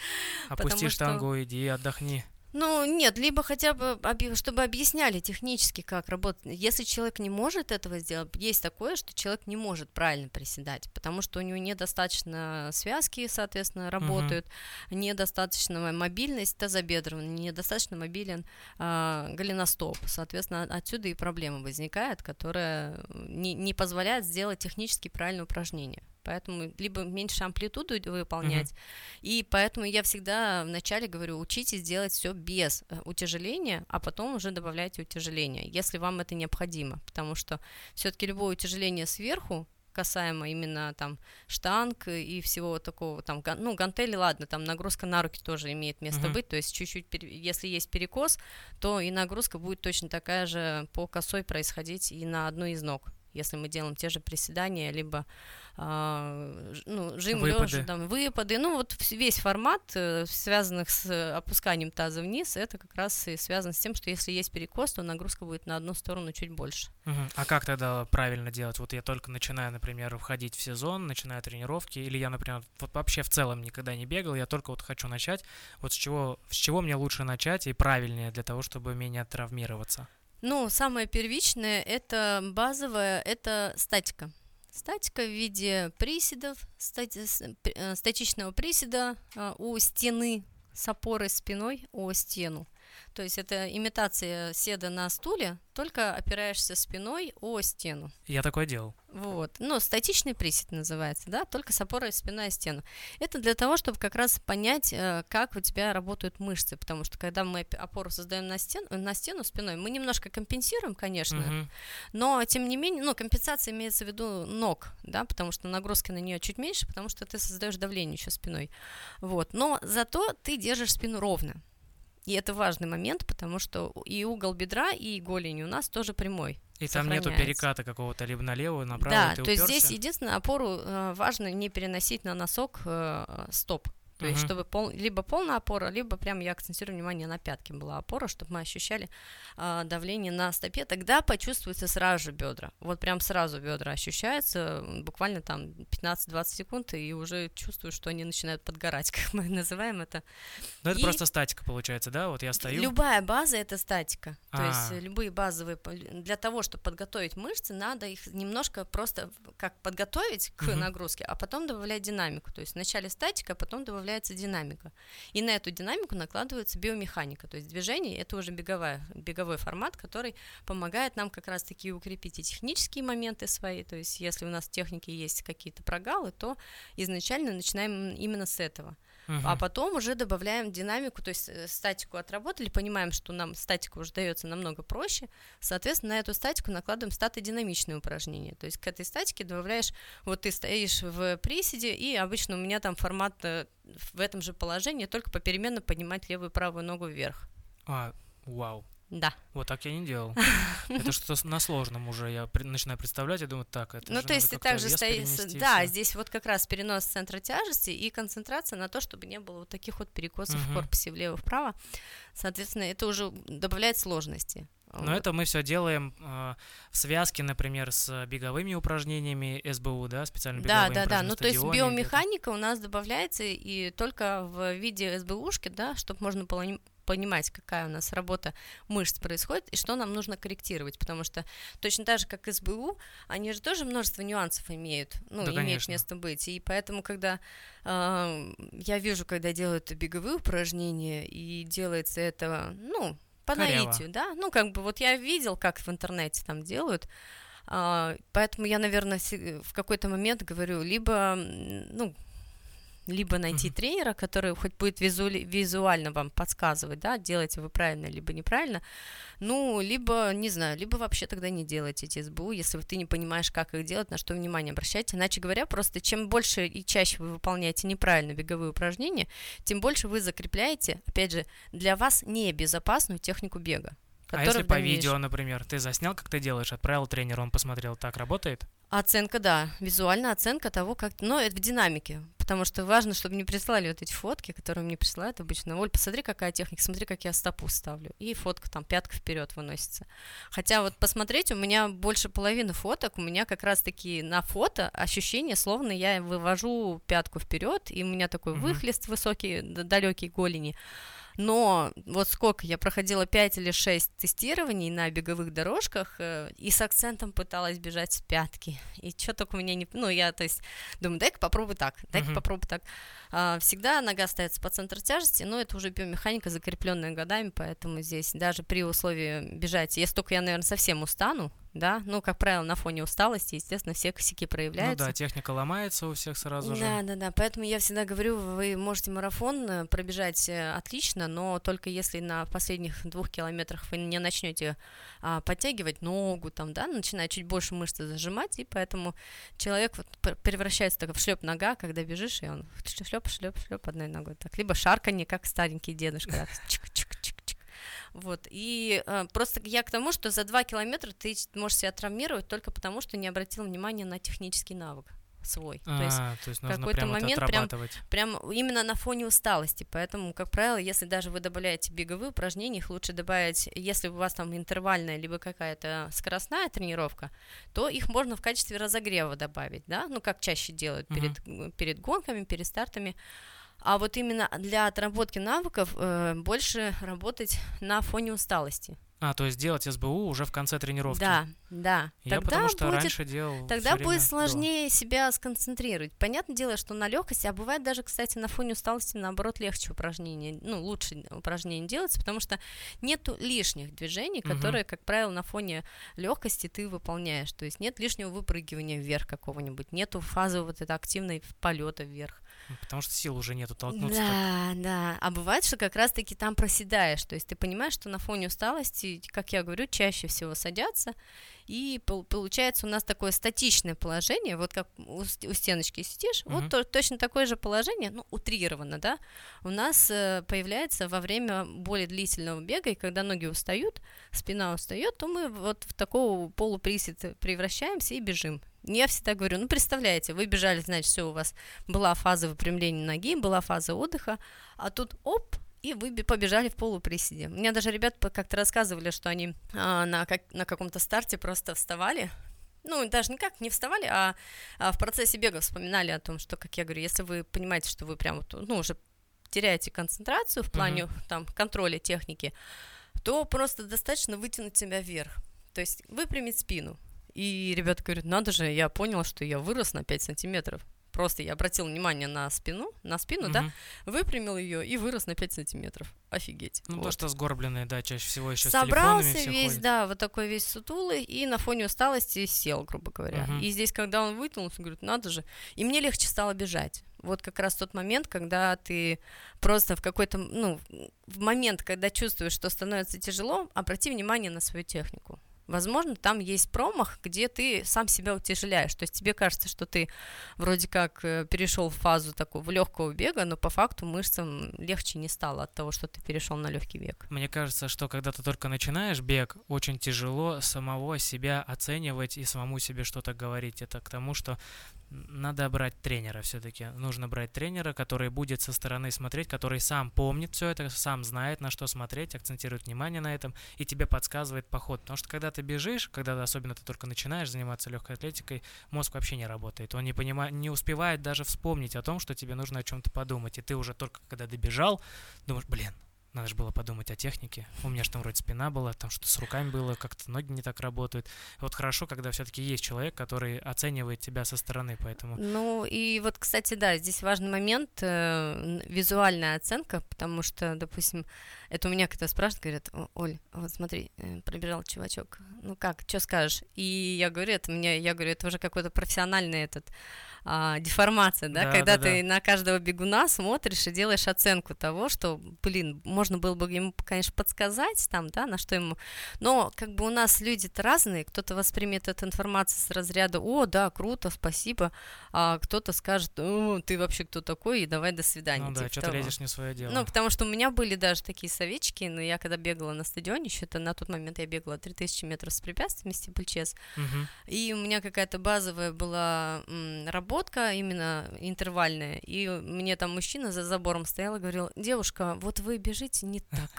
Опусти штангу, что... иди отдохни. Ну, нет, либо хотя бы, чтобы объясняли технически, как работать. Если человек не может этого сделать, есть такое, что человек не может правильно приседать, потому что у него недостаточно связки, соответственно, работают, uh-huh. недостаточно мобильность тазобедренная, недостаточно мобилен э, голеностоп. Соответственно, отсюда и проблема возникает, которая не, не позволяет сделать технически правильное упражнение поэтому либо меньше амплитуду выполнять, uh-huh. и поэтому я всегда вначале говорю, учитесь делать все без э, утяжеления, а потом уже добавляйте утяжеление, если вам это необходимо, потому что все-таки любое утяжеление сверху касаемо именно там штанг и всего такого там ну гантели ладно там нагрузка на руки тоже имеет место uh-huh. быть то есть чуть-чуть если есть перекос то и нагрузка будет точно такая же по косой происходить и на одну из ног если мы делаем те же приседания либо а, ну, жим выпады. лежа, там, выпады, ну вот весь формат, э, связанных с опусканием таза вниз, это как раз и связано с тем, что если есть перекос, то нагрузка будет на одну сторону чуть больше. Угу. А как тогда правильно делать? Вот я только начинаю, например, входить в сезон, начинаю тренировки, или я, например, вот вообще в целом никогда не бегал, я только вот хочу начать. Вот с чего, с чего мне лучше начать и правильнее для того, чтобы менее травмироваться? Ну, самое первичное, это базовое, это статика. Статика в виде приседов, стати, э, статичного приседа э, у стены с опорой спиной о стену. То есть это имитация седа на стуле, только опираешься спиной о стену. Я такое делал. Вот. Ну, статичный присед называется, да, только с опорой спиной о стену. Это для того, чтобы как раз понять, э, как у тебя работают мышцы, потому что когда мы опору создаем на стену, на стену спиной, мы немножко компенсируем, конечно, угу. но тем не менее, ну, компенсация имеется в виду ног, да, потому что нагрузки на нее чуть меньше, потому что ты создаешь давление еще спиной. Вот. Но зато ты держишь спину ровно. И это важный момент, потому что и угол бедра, и голени у нас тоже прямой. И там нету переката какого-то либо налево, направо. Да, то есть здесь единственное опору э, важно не переносить на носок э, стоп. То есть, чтобы пол, либо полная опора, либо прям я акцентирую внимание на пятке была опора, чтобы мы ощущали а, давление на стопе, тогда почувствуется сразу же бедра. Вот прям сразу бедра ощущаются, буквально там 15-20 секунд, и уже чувствую, что они начинают подгорать, как мы называем это. Ну, это и просто статика получается, да? Вот я стою. Любая база это статика. А-а-а. То есть а. любые базовые для того, чтобы подготовить мышцы, надо их немножко просто как подготовить к нагрузке, а потом добавлять динамику. То есть вначале статика, а потом добавлять добавляется динамика. И на эту динамику накладывается биомеханика, то есть движение это уже беговая, беговой формат, который помогает нам как раз-таки укрепить и технические моменты свои, то есть если у нас в технике есть какие-то прогалы, то изначально начинаем именно с этого. Uh-huh. А потом уже добавляем динамику, то есть э, статику отработали, понимаем, что нам статика уже дается намного проще, соответственно, на эту статику накладываем статодинамичные упражнения. То есть к этой статике добавляешь, вот ты стоишь в приседе, и обычно у меня там формат э, в этом же положении, только попеременно поднимать левую и правую ногу вверх. А, вау. Да. Вот так я не делал. Это что-то на сложном уже. Я начинаю представлять, я думаю, так, это Ну, то есть ты также стоишь... Да, здесь вот как раз перенос центра тяжести и концентрация на то, чтобы не было вот таких вот перекосов в корпусе влево-вправо. Соответственно, это уже добавляет сложности. Но вот. это мы все делаем э, в связке, например, с беговыми упражнениями СБУ, да, специально беговыми. Да, да, да. Ну, то есть биомеханика у нас добавляется и только в виде СБУшки, да, чтобы можно понимать, какая у нас работа мышц происходит и что нам нужно корректировать, потому что точно так же, как СБУ, они же тоже множество нюансов имеют, ну, да, имеют конечно. место быть, и поэтому, когда э, я вижу, когда делают беговые упражнения, и делается это, ну, по Коряво. наитию, да, ну, как бы вот я видел, как в интернете там делают, Uh, поэтому я, наверное, в какой-то момент говорю, либо, ну, либо найти mm-hmm. тренера, который хоть будет визуали- визуально вам подсказывать, да, делаете вы правильно, либо неправильно, ну, либо, не знаю, либо вообще тогда не делайте эти СБУ, если ты не понимаешь, как их делать, на что внимание обращать. Иначе говоря, просто чем больше и чаще вы выполняете неправильно беговые упражнения, тем больше вы закрепляете, опять же, для вас небезопасную технику бега. А если по видео, например, ты заснял, как ты делаешь, отправил тренеру, он посмотрел, так работает? Оценка, да, визуальная оценка того, как, но это в динамике. потому что важно, чтобы мне прислали вот эти фотки, которые мне присылают обычно. Оль, посмотри, какая техника, смотри, как я стопу ставлю. И фотка там пятка вперед выносится. Хотя вот посмотреть, у меня больше половины фоток, у меня как раз-таки на фото ощущение, словно я вывожу пятку вперед, и у меня такой mm-hmm. выхлест высокий, далекий голени. Но вот сколько я проходила 5 или 6 тестирований на беговых дорожках э, и с акцентом пыталась бежать с пятки. И что только у меня не... Ну, я, то есть, думаю, дай-ка попробуй так, дай-ка uh-huh. попробуй так. А, всегда нога ставится по центру тяжести, но это уже биомеханика, закрепленная годами, поэтому здесь даже при условии бежать, если только я, наверное, совсем устану, да, ну, как правило, на фоне усталости, естественно, все косяки проявляются. Ну да, техника ломается у всех сразу же. Да, да, да, поэтому я всегда говорю, вы можете марафон э, пробежать э, отлично, но только если на последних двух километрах вы не начнете а, подтягивать ногу, там, да, начинает чуть больше мышцы зажимать, и поэтому человек вот превращается так в шлеп нога, когда бежишь, и он шлеп, шлеп, шлеп одной ногой, так, либо шарканье, как старенький дедушка, чик, чик, чик, вот. И э, просто я к тому, что за два километра ты можешь себя травмировать только потому, что не обратил внимания на технический навык свой. А, то есть, то есть какой-то момент прям, прям именно на фоне усталости. Поэтому, как правило, если даже вы добавляете беговые упражнения, их лучше добавить, если у вас там интервальная либо какая-то скоростная тренировка, то их можно в качестве разогрева добавить, да, ну как чаще делают uh-huh. перед, перед гонками, перед стартами. А вот именно для отработки навыков э, больше работать на фоне усталости. А, то есть делать СБУ уже в конце тренировки. Да, да. Я тогда потому что будет, раньше делал. Тогда будет сложнее было. себя сконцентрировать. Понятное дело, что на легкости, а бывает даже, кстати, на фоне усталости, наоборот, легче упражнения, ну, лучше упражнения делать, потому что нету лишних движений, которые, угу. как правило, на фоне легкости ты выполняешь. То есть нет лишнего выпрыгивания вверх какого-нибудь, нету фазы вот этой активной полета вверх. Потому что сил уже нету толкнуться. Да, так. да. А бывает, что как раз-таки там проседаешь. То есть ты понимаешь, что на фоне усталости, как я говорю, чаще всего садятся. И получается у нас такое статичное положение, вот как у, у стеночки сидишь, угу. вот то, точно такое же положение, ну, утрированно, да, у нас э, появляется во время более длительного бега, и когда ноги устают, спина устает, то мы вот в такого полуприсед превращаемся и бежим. Я всегда говорю, ну, представляете, вы бежали, значит, все, у вас была фаза выпрямления ноги, была фаза отдыха, а тут оп, и вы побежали в полуприседе. Мне даже ребят как-то рассказывали, что они а, на, как, на каком-то старте просто вставали, ну, даже никак не вставали, а, а в процессе бега вспоминали о том, что, как я говорю, если вы понимаете, что вы прям, вот, ну, уже теряете концентрацию в плане, uh-huh. там, контроля техники, то просто достаточно вытянуть себя вверх. То есть выпрямить спину, и ребята говорят, надо же, я понял, что я вырос на 5 сантиметров. Просто я обратил внимание на спину, на спину, угу. да, выпрямил ее и вырос на 5 сантиметров. Офигеть. Ну, вот. то, что сгорбленные, да, чаще всего еще Собрался с весь, да, вот такой весь сутулый, и на фоне усталости сел, грубо говоря. Угу. И здесь, когда он вытянулся, говорит, надо же. И мне легче стало бежать. Вот как раз тот момент, когда ты просто в какой-то, ну, в момент, когда чувствуешь, что становится тяжело, обрати внимание на свою технику. Возможно, там есть промах, где ты сам себя утяжеляешь. То есть тебе кажется, что ты вроде как э, перешел в фазу такого легкого бега, но по факту мышцам легче не стало от того, что ты перешел на легкий бег. Мне кажется, что когда ты только начинаешь бег, очень тяжело самого себя оценивать и самому себе что-то говорить. Это к тому, что надо брать тренера все-таки. Нужно брать тренера, который будет со стороны смотреть, который сам помнит все это, сам знает, на что смотреть, акцентирует внимание на этом и тебе подсказывает поход. Потому что когда ты бежишь, когда особенно ты только начинаешь заниматься легкой атлетикой, мозг вообще не работает. Он не, понимает, не успевает даже вспомнить о том, что тебе нужно о чем-то подумать. И ты уже только когда добежал, думаешь, блин, надо же было подумать о технике. У меня же там вроде спина была, там что-то с руками было, как-то ноги не так работают. Вот хорошо, когда все-таки есть человек, который оценивает тебя со стороны, поэтому. Ну и вот, кстати, да, здесь важный момент э, визуальная оценка, потому что, допустим, это у меня кто-то спрашивает, говорят, Оль, вот смотри, э, пробежал чувачок, ну как, что скажешь? И я говорю, это мне, я говорю, это уже какой-то профессиональный этот а, деформация, да, да когда да, ты да. на каждого бегуна смотришь и делаешь оценку того, что, блин, можно было бы ему, конечно, подсказать там, да, на что ему, но как бы у нас люди-то разные, кто-то воспримет эту информацию с разряда, о, да, круто, спасибо, а кто-то скажет, о, ты вообще кто такой, и давай до свидания. Ну да, типа что ты лезешь не свое дело. Ну, потому что у меня были даже такие советчики, но я когда бегала на стадионе, еще это на тот момент я бегала 3000 метров с препятствиями, степлчес, Мгм. и у меня какая-то базовая была м, работка, именно интервальная, и мне там мужчина за забором стоял и говорил, девушка, вот вы бежите не так,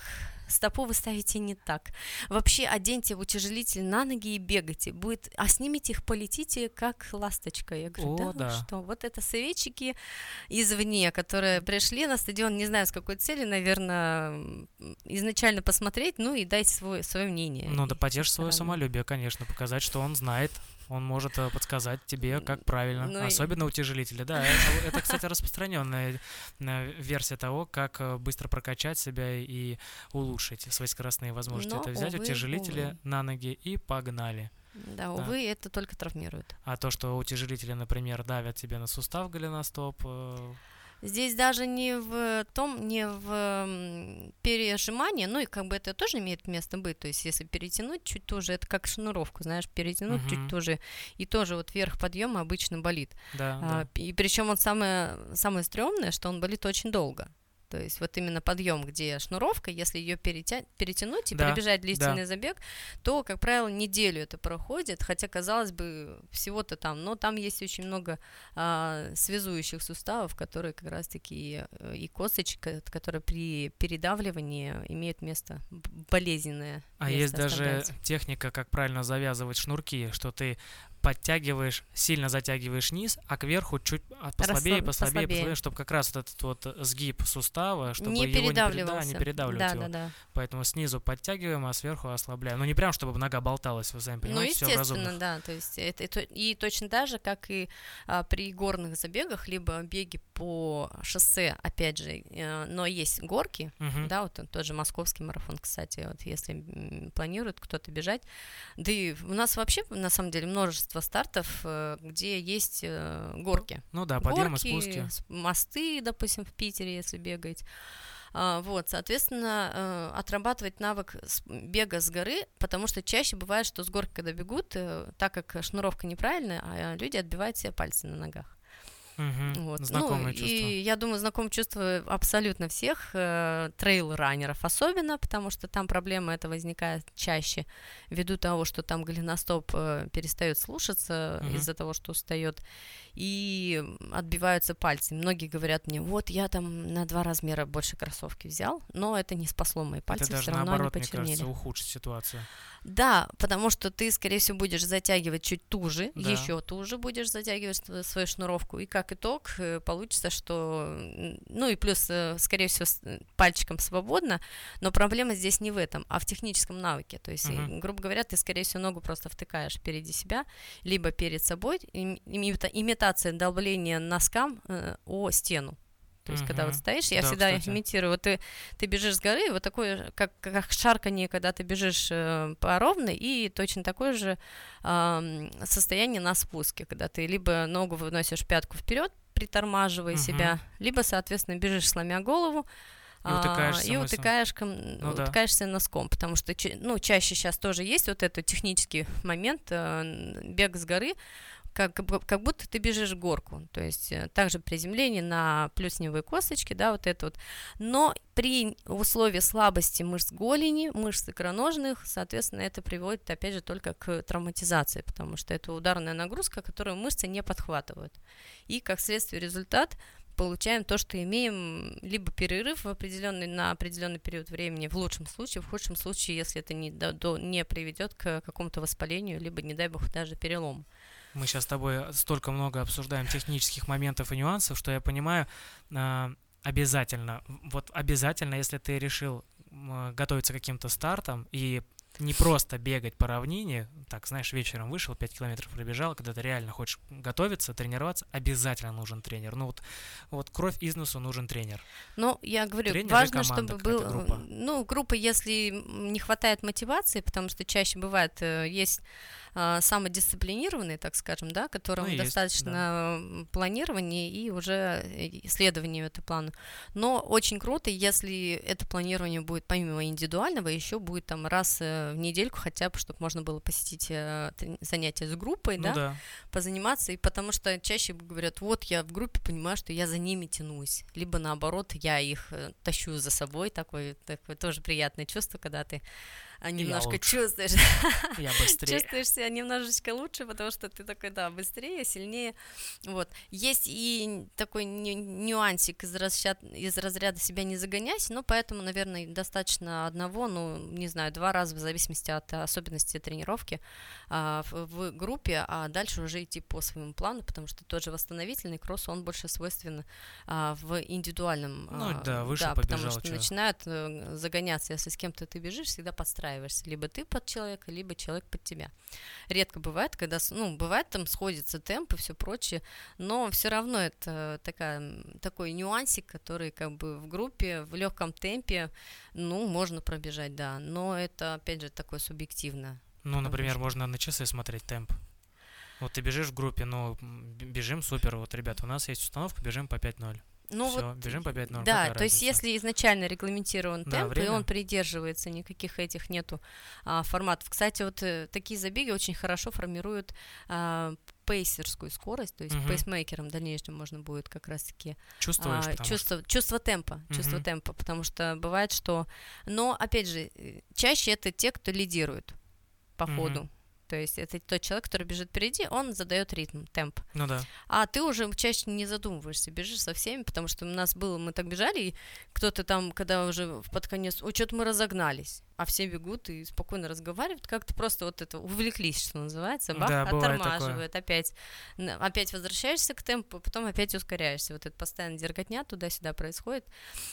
стопу вы ставите не так. Вообще оденьте утяжелитель на ноги и бегайте. Будет, а снимите их, полетите, как ласточка. Я говорю, О, да, ну да. что, вот это советчики извне, которые пришли на стадион, не знаю с какой целью, наверное, изначально посмотреть, ну и дать свой, свое мнение. Ну да потешь свое самолюбие, конечно, показать, что он знает, он может э, подсказать тебе, как правильно. Ну и- Особенно утяжелители. Да, это, это, кстати, распространенная э, версия того, как э, быстро прокачать себя и улучшить свои скоростные возможности. Но, это взять увы, утяжелители увы. на ноги и погнали. Да, увы, это только травмирует. А то, что утяжелители, например, давят тебе на сустав голеностоп, Здесь даже не в том, не в пережимании, ну и как бы это тоже имеет место быть, то есть если перетянуть чуть тоже, это как шнуровку, знаешь, перетянуть Мгм. чуть тоже, и тоже вот верх подъема обычно болит. да, А, да. и причем он самое, самое стрёмное, что он болит очень долго. То есть вот именно подъем, где шнуровка, если ее перетянуть и Да, пробежать длительный забег, то, как правило, неделю это проходит, хотя, казалось бы, всего-то там, но там есть очень много а, связующих суставов, которые как раз-таки э, и косточка, которая при передавливании имеет место болезненное. А место есть даже техника, как правильно завязывать шнурки, что ты подтягиваешь, сильно затягиваешь низ, а кверху чуть а, послабее, Расслаб- послабее, послабее, послабее. чтобы как раз вот этот вот сгиб сустава, чтобы не его не, переда- передавливался. не передавливать да, его. да, да. Поэтому снизу подтягиваем, а сверху ослабляем. Ну не прям, чтобы нога болталась, вы сами Ну, понимаете, все в естественно, разумных. да, то есть это, это- и точно так же, как и а, при горных забегах, либо беге по шоссе, опять же, э, но есть горки, Мгм. да, вот тот же московский марафон, кстати, вот если планирует кто-то бежать, да и у нас вообще на самом деле множество стартов, э, где есть э, горки, Ну да, подъемы, горки, спуски. мосты, допустим, в Питере, если бегаете. А, Вот, соответственно, э, отрабатывать навык бега с горы, потому что чаще бывает, что с горки, когда бегут, так как шнуровка неправильная, а люди отбивают себе пальцы на ногах. Мгм. Вот. Знакомое ну, чувство. И я думаю, знакомое чувство абсолютно всех э, трейл-раннеров особенно, потому что там проблема эта возникает чаще ввиду того, что там голеностоп э, перестает слушаться Мгм. из-за того, что устает, и отбиваются пальцы. Многие говорят мне, вот я там на два размера больше кроссовки взял, но это не спасло мои пальцы, Это даже все равно наоборот, они мне почернели. кажется, ухудшит ситуацию. Да, потому что ты, скорее всего, будешь затягивать чуть туже, Да. еще туже будешь затягивать св- свою шнуровку, и как итог э, получится, что, ну и плюс, э, скорее всего, э, пальчиком свободно, но проблема здесь не в этом, а в техническом навыке. То есть, Мгм. грубо говоря, ты, скорее всего, ногу просто втыкаешь впереди себя, либо перед собой, им- имита- имитация давления носкам э, о стену. То есть, когда вот стоишь, я Да, всегда кстати. имитирую, вот ты, ты бежишь с горы, вот такое, как, как шарканье, когда ты бежишь э, по ровной, и точно такое же ам, состояние на спуске, когда ты либо ногу выносишь пятку вперед, притормаживая Мгм. себя, либо, соответственно, бежишь, сломя голову, И утыкаешься и утыкаешь ком- Ну да. утыкаешься носком, потому что ну, чаще сейчас тоже есть вот этот технический момент, э, бег с горы, как, как будто ты бежишь горку, то есть э, также приземление на плюсневые косточки, да, вот это вот, но при условии слабости мышц голени, мышц икроножных, соответственно, это приводит, опять же, только к травматизации, потому что это ударная нагрузка, которую мышцы не подхватывают. И, как следствие, результат получаем то, что имеем либо перерыв в определенный, на определенный период времени, в лучшем случае, в худшем случае, если это не, до- не приведет к какому-то воспалению, либо, не дай бог, даже перелому. Мы сейчас с тобой столько много обсуждаем технических моментов и нюансов, что я понимаю, а, обязательно, вот обязательно, если ты решил готовиться к каким-то стартам и не просто бегать по равнине, так, знаешь, вечером вышел, 5 километров пробежал, когда ты реально хочешь готовиться, тренироваться, обязательно нужен тренер. Ну вот, вот кровь из носу нужен тренер. Ну, я говорю, Тренер важно, команда чтобы был, группа. ну, группа, если не хватает мотивации, потому что чаще бывает, э, есть а, самодисциплинированные, так скажем, да, которым Ну, есть, достаточно м, планирования и уже э, следования этому плану. Но очень круто, если это планирование будет помимо индивидуального, еще будет там раз э, в недельку хотя бы, чтобы можно было посетить э, занятия с группой, Ну да, да. позаниматься, и потому что чаще говорят, вот я в группе понимаю, что я за ними тянусь, либо наоборот, я их э, тащу за собой, такое, такое тоже приятное чувство, когда ты немножко лучше. чувствуешь, Я быстрее. чувствуешь себя немножечко лучше, потому что ты такой, да, быстрее, сильнее, вот. Есть и такой ню- нюансик из, разряд- из разряда себя не загонять, но поэтому, наверное, достаточно одного, ну, не знаю, два раза в зависимости от особенностей тренировки а, в, группе, а дальше уже идти по своему плану, потому что тот же восстановительный кросс, он больше свойствен а, в индивидуальном. Ну а, да, вышел, потому побежал, что чё. начинают э, загоняться, если с кем-то ты бежишь, всегда подстраиваешься, либо ты под человека, либо человек под тебя. Редко бывает, когда, ну, бывает там сходится темп и все прочее, но все равно это такая, такой нюансик, который как бы в группе, в легком темпе, ну, можно пробежать, да, но это, опять же, такое субъективно. Ну, например, что- можно на часы смотреть темп. Вот ты бежишь в группе, ну, бежим, супер, вот, ребята, у нас есть установка, бежим по 5-0. Ну Всё, вот, бежим по 5-0. да, какая то есть если изначально регламентирован Да, темп, и время. он придерживается, никаких этих нету а, форматов. Кстати, вот э, такие забеги очень хорошо формируют а, пейсерскую скорость, то есть Мгм. пейсмейкером в дальнейшем можно будет как раз-таки Чувствуешь, а, потому что- чувство, чувство темпа, чувство Мгм. темпа, потому что бывает, что, но опять же, э, чаще это те, кто лидирует по Мгм. ходу. То есть это тот человек, который бежит впереди, он задает ритм, темп. Ну да. А ты уже чаще не задумываешься, бежишь со всеми, потому что у нас было, мы так бежали, и кто-то там, когда уже под конец, ой, что-то мы разогнались, а все бегут и спокойно разговаривают, как-то просто вот это увлеклись, что называется, бах, Да, бывает оттормаживают, опять, опять возвращаешься к темпу, потом опять ускоряешься, вот это постоянно дерготня туда-сюда происходит,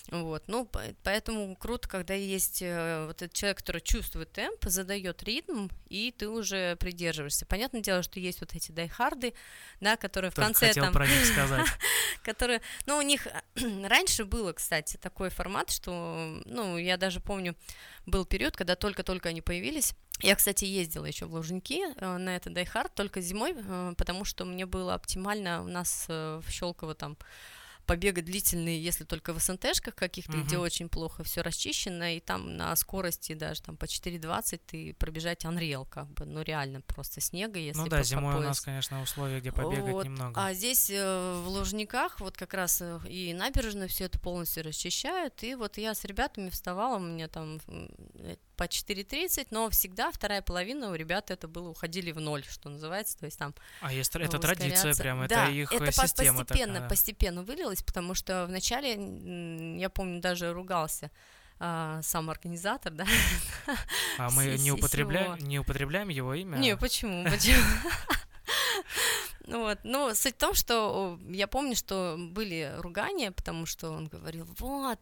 вот, ну, по- поэтому круто, когда есть э, вот этот человек, который чувствует темп, задает ритм, и ты уже придерживаешься. Понятное дело, что есть вот эти дайхарды, да, которые в Только конце хотел там про них сказать. которые, ну, у них раньше было, кстати, такой формат, что, ну, я даже помню, был период, когда только-только они появились. Я, кстати, ездила еще в Лужники э, на это Die Hard только зимой, э, потому что мне было оптимально у нас э, в Щелково там побега длительные, если только в СНТшках каких-то, где Мгм. очень плохо все расчищено, и там на скорости даже там по 4.20 ты пробежать Unreal, как бы, ну реально просто снега, если Ну да, зимой у нас, пояс. конечно, условия, где побегать Вот. немного. А здесь э, в Лужниках вот как раз э, и набережную все это полностью расчищают. И вот я с ребятами вставала, у меня там э, по 4.30, но всегда вторая половина у ребят это было уходили в ноль, что называется. То есть там А есть, это традиция прям, Да, это их это э, система постепенно, такая. постепенно вылилось, потому что вначале, я помню, даже ругался а, сам организатор, да? А мы с- не употребляем его имя? Не, почему? Почему? Ну вот, ну суть в том, что о, я помню, что были ругания, потому что он говорил, вот,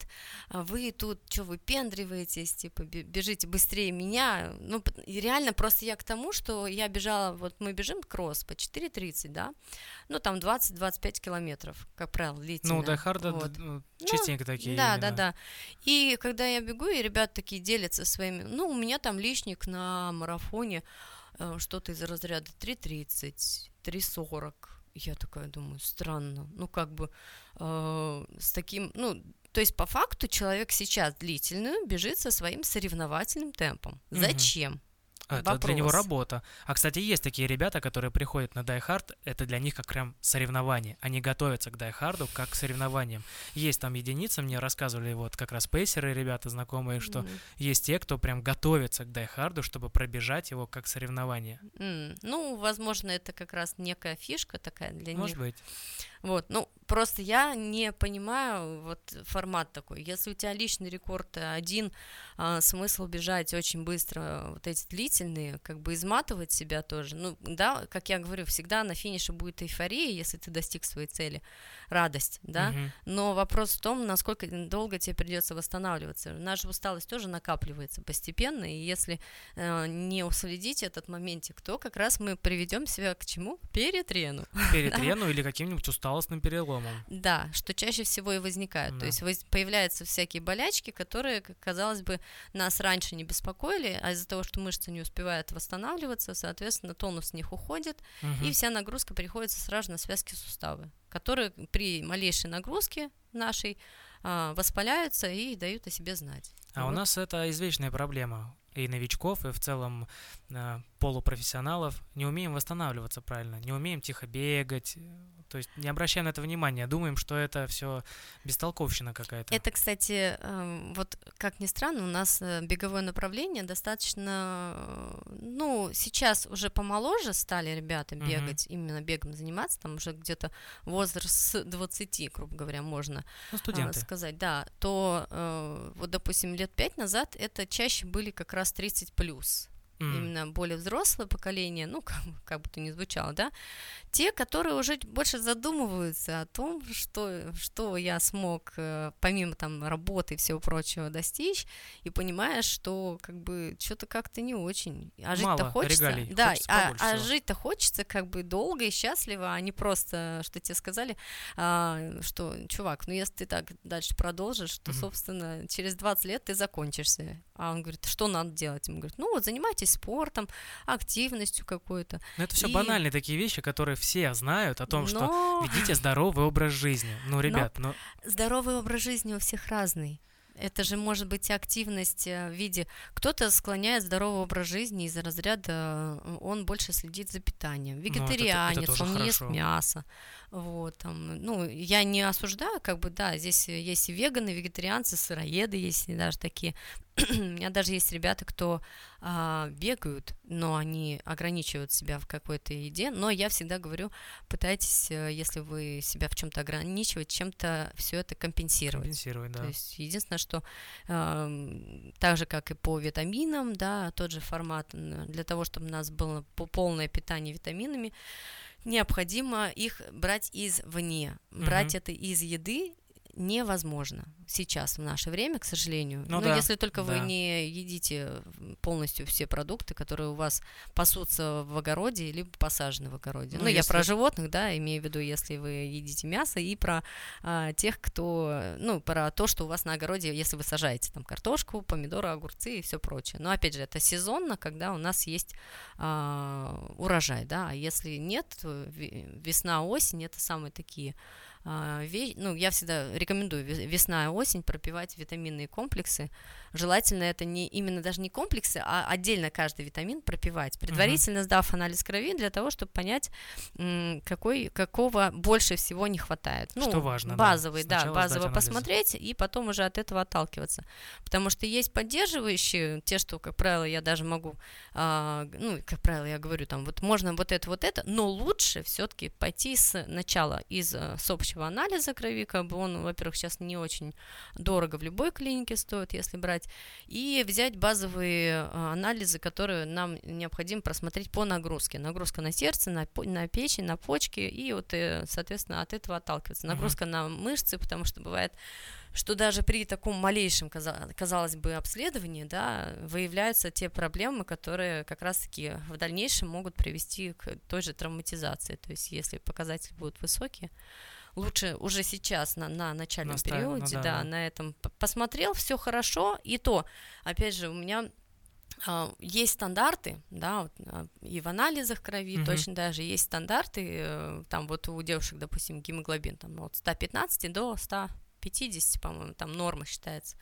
а вы тут, что вы пендриваетесь, типа, бе- бежите быстрее меня, ну, и реально просто я к тому, что я бежала, вот мы бежим кросс по 4.30, да, ну, там 20-25 километров, как правило, длительно. Ну, Дайхарда вот. ну, Ну, частенько такие Да, именно. да, да. И когда я бегу, и ребята такие делятся своими, ну, у меня там лишник на марафоне э, что-то из разряда 3.30, 3.40. Я такая думаю, странно. Ну, как бы э, с таким, ну, то есть по факту человек сейчас длительную бежит со своим соревновательным темпом. Мгм. Зачем? Это для него Вопрос. работа. А, кстати, есть такие ребята, которые приходят на Die Hard, это для них как прям соревнование. Они готовятся к Die Hard как к соревнованиям. Есть там единицы, мне рассказывали вот как раз пейсеры, ребята знакомые, что Мгм. есть те, кто прям готовится к Die Hard, чтобы пробежать его как соревнование. М, Ну, возможно, это как раз некая фишка такая для Может них. быть. Вот, ну, просто я не понимаю вот формат такой. Если у тебя личный рекорд один, а, смысл бежать очень быстро, вот эти длительные, как бы изматывать себя тоже. Ну, да, как я говорю, всегда на финише будет эйфория, если ты достиг своей цели, радость, да. Мгм. Но вопрос в том, насколько долго тебе придется восстанавливаться. Наша усталость тоже накапливается постепенно, и если э, не уследить этот моментик, то как раз мы приведем себя к чему? Перетрену. Перетрену или каким-нибудь усталостным переломом. Да, что чаще всего и возникает. Да. То есть воз- появляются всякие болячки, которые, казалось бы, нас раньше не беспокоили, а из-за того, что мышцы не успевают восстанавливаться, соответственно, тонус с них уходит, Мгм. и вся нагрузка приходится сразу на связки суставы, которые при малейшей нагрузке нашей а, воспаляются и дают о себе знать. А у Вот. нас это извечная проблема и новичков, и в целом полупрофессионалов. Не умеем восстанавливаться правильно, не умеем тихо бегать, э, то есть не обращаем на это внимания, думаем, что это все бестолковщина какая-то. Это, кстати, эм, вот как ни странно, у нас э, беговое направление достаточно, э, ну, сейчас уже помоложе стали ребята бегать, именно бегом заниматься, там уже где-то возраст с 20, грубо говоря, можно Ну, студенты. сказать, да, то э, вот, допустим, лет пять назад это чаще были как раз 30 плюс. М. именно более взрослое поколение, ну, как, как бы то ни звучало, да, те, которые уже больше задумываются о том, что, что я смог, э, помимо там работы и всего прочего, достичь, и понимаешь, что как бы что-то как-то не очень. А жить-то хочется. регалий, да, хочется а, а жить-то хочется как бы долго и счастливо, а не просто, что тебе сказали, а, что, чувак, ну если ты так дальше продолжишь, то, Мгм. собственно, через 20 лет ты закончишься. А он говорит, что надо делать? Ему говорит, ну вот занимайтесь спортом, активностью какой-то. Но это все и- банальные такие вещи, которые все знают о том, что Но ведите здоровый образ жизни. Ну, ребят, ну, здоровый образ жизни у всех разный. Это же может быть активность э, в виде... Кто-то склоняет здоровый образ жизни из-за разряда э, он больше следит за питанием. Ну, это- это Вегетарианец, он не ест хорошо. мясо. Вот, там, ну, я не осуждаю, как бы, да, здесь есть и веганы, вегетарианцы, сыроеды есть даже такие. У меня даже есть ребята, кто а, бегают, но они ограничивают себя в какой-то еде. Но я всегда говорю, пытайтесь, э, если вы себя в чем-то ограничивать, чем-то все это компенсировать. компенсировать, да. То есть единственное, что эм, так же, как и по витаминам, да, тот же формат, для того, чтобы у нас было по- полное питание витаминами, необходимо их брать извне. Брать Мгм. это из еды невозможно сейчас, в наше время, к сожалению. Ну Ну, да, если только вы да. не едите полностью все продукты, которые у вас пасутся в огороде, либо посажены в огороде. Ну, Ну, я если- про животных, да, имею в виду, если вы едите мясо, и про а, тех, кто, ну, про то, что у вас на огороде, если вы сажаете там картошку, помидоры, огурцы и все прочее. Но опять же, это сезонно, когда у нас есть а, урожай, да, а если нет, весна, осень это самые такие ну, я всегда рекомендую ве- весна и осень пропивать витаминные комплексы. Желательно это не именно даже не комплексы, а отдельно каждый витамин пропивать, предварительно сдав анализ крови для того, чтобы понять, какой, какого больше всего не хватает. Ну, Что важно, да. Базовый, да, сдать базово посмотреть и потом уже от этого отталкиваться. Потому что есть поддерживающие, те, что, как правило, я даже могу, а, ну, как правило, я говорю, там, вот можно вот это, вот это, но лучше все-таки пойти с начала из э, с общего анализа крови, как бы он, во-первых, сейчас не очень дорого в любой клинике стоит, если брать, и взять базовые э, анализы, которые нам необходимо просмотреть по нагрузке. Нагрузка на сердце, на, на печень, на почки, и вот, э, соответственно, от этого отталкиваться. Нагрузка на мышцы, потому что бывает что даже при таком малейшем, каза- казалось бы, обследовании, да, выявляются те проблемы, которые как раз-таки в дальнейшем могут привести к той же травматизации. То есть, если показатели будут высокие, лучше уже сейчас на, на начальном Настаивать, ну периоде, да, да, да. на этом посмотрел, все хорошо, и то, опять же, у меня а, есть стандарты, да, вот, а, и в анализах крови Мгм. точно даже есть стандарты, э, там вот у девушек, допустим, гемоглобин там от 115 до 150, по-моему, там норма считается.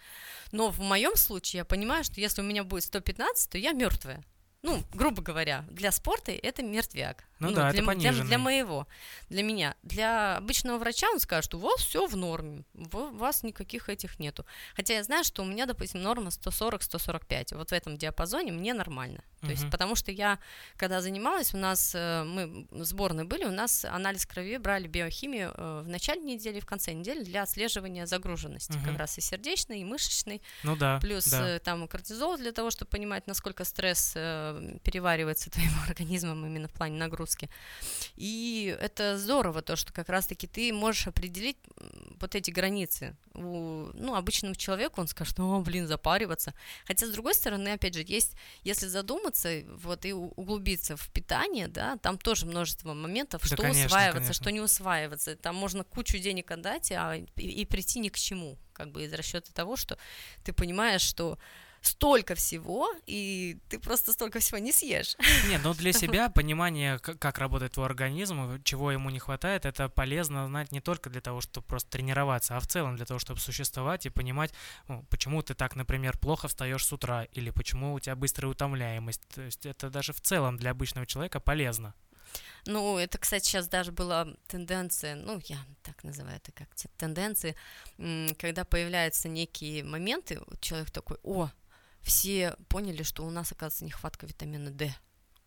Но в моем случае я понимаю, что если у меня будет 115, то я мертвая. Ну, грубо говоря, для спорта это мертвяк. Ну, ну да, для, это пониженный. Для, для моего, для меня. Для обычного врача он скажет, у вас все в норме, у вас никаких этих нету. Хотя я знаю, что у меня, допустим, норма 140-145. Вот в этом диапазоне мне нормально. То uh-huh. есть, потому что я, когда занималась, у нас, э, мы в сборной были, у нас анализ крови брали биохимию э, в начале недели и в конце недели для отслеживания загруженности, uh-huh. как раз и сердечной, и мышечной. Ну да. Плюс да. Э, там кортизол для того, чтобы понимать, насколько стресс переваривается твоим организмом именно в плане нагрузки. И это здорово, то, что как раз-таки ты можешь определить вот эти границы. У, ну, обычному человеку он скажет, о, блин, запариваться. Хотя, с другой стороны, опять же, есть, если задуматься вот и углубиться в питание, да, там тоже множество моментов, да, что конечно, усваиваться, конечно. что не усваиваться. Там можно кучу денег отдать, а и, и прийти ни к чему, как бы из расчета того, что ты понимаешь, что столько всего, и ты просто столько всего не съешь. Нет, ну для себя понимание, как работает твой организм, чего ему не хватает, это полезно знать не только для того, чтобы просто тренироваться, а в целом для того, чтобы существовать и понимать, ну, почему ты так, например, плохо встаешь с утра, или почему у тебя быстрая утомляемость. То есть это даже в целом для обычного человека полезно. Ну, это, кстати, сейчас даже была тенденция, ну, я так называю это как тенденции, когда появляются некие моменты, человек такой, о, все поняли, что у нас, оказывается, нехватка витамина D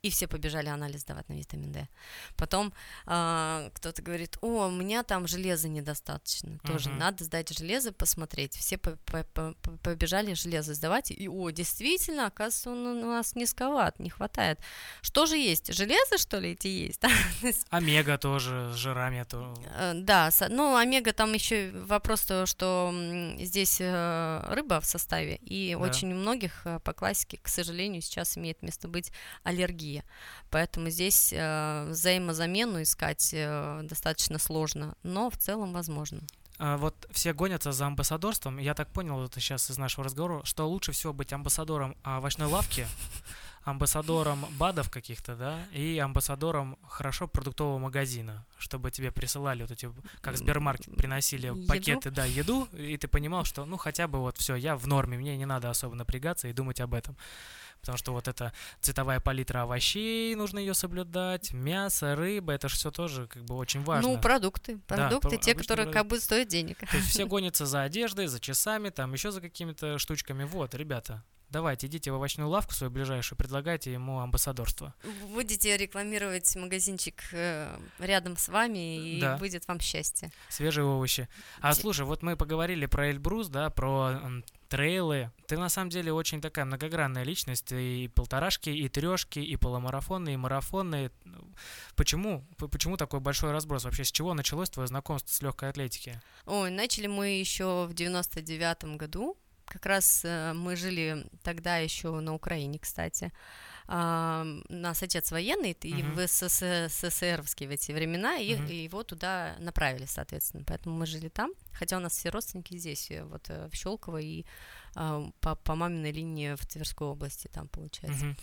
и все побежали анализ давать на витамин D. Потом э, кто-то говорит, о, у меня там железа недостаточно, тоже uh-huh. надо сдать железо, посмотреть. Все по -по -по побежали железо сдавать, и, о, действительно, оказывается, он у нас низковат, не хватает. Что же есть? Железо, что ли, эти есть? Омега тоже с жирами. То... Э, да, ну, омега там еще вопрос того, что здесь э, рыба в составе, и да. очень у многих э, по классике, к сожалению, сейчас имеет место быть аллергия другие. Поэтому здесь э, взаимозамену искать э, достаточно сложно, но в целом возможно. А вот все гонятся за амбассадорством. Я так понял это сейчас из нашего разговора, что лучше всего быть амбассадором овощной лавки, амбассадором БАДов каких-то, да, и амбассадором хорошо продуктового магазина, чтобы тебе присылали вот эти, как Сбермаркет приносили еду? пакеты, да, еду, и ты понимал, что, ну, хотя бы вот все, я в норме, мне не надо особо напрягаться и думать об этом потому что вот эта цветовая палитра овощей, нужно ее соблюдать, мясо, рыба, это же все тоже как бы очень важно. Ну, продукты, продукты, да, те, которые продукты. как бы стоят денег. То есть все гонятся за одеждой, за часами, там еще за какими-то штучками. Вот, ребята, Давайте, идите в овощную лавку свою ближайшую, предлагайте ему амбассадорство. Будете рекламировать магазинчик э, рядом с вами, и да. будет вам счастье. Свежие овощи. А слушай, вот мы поговорили про Эльбрус, да, про трейлы. Ты на самом деле очень такая многогранная личность, и полторашки, и трешки, и полумарафоны, и марафоны. Почему? Почему такой большой разброс? Вообще, с чего началось твое знакомство с легкой атлетики? Ой, начали мы еще в 99-м году. Как раз э, мы жили тогда еще на Украине, кстати. А, нас отец военный, и uh-huh. в СССРовские в эти времена, и, uh-huh. и его туда направили, соответственно. Поэтому мы жили там, хотя у нас все родственники здесь, э, вот э, в Щелково и а, по, по маминой линии в Тверской области там, получается. Uh-huh.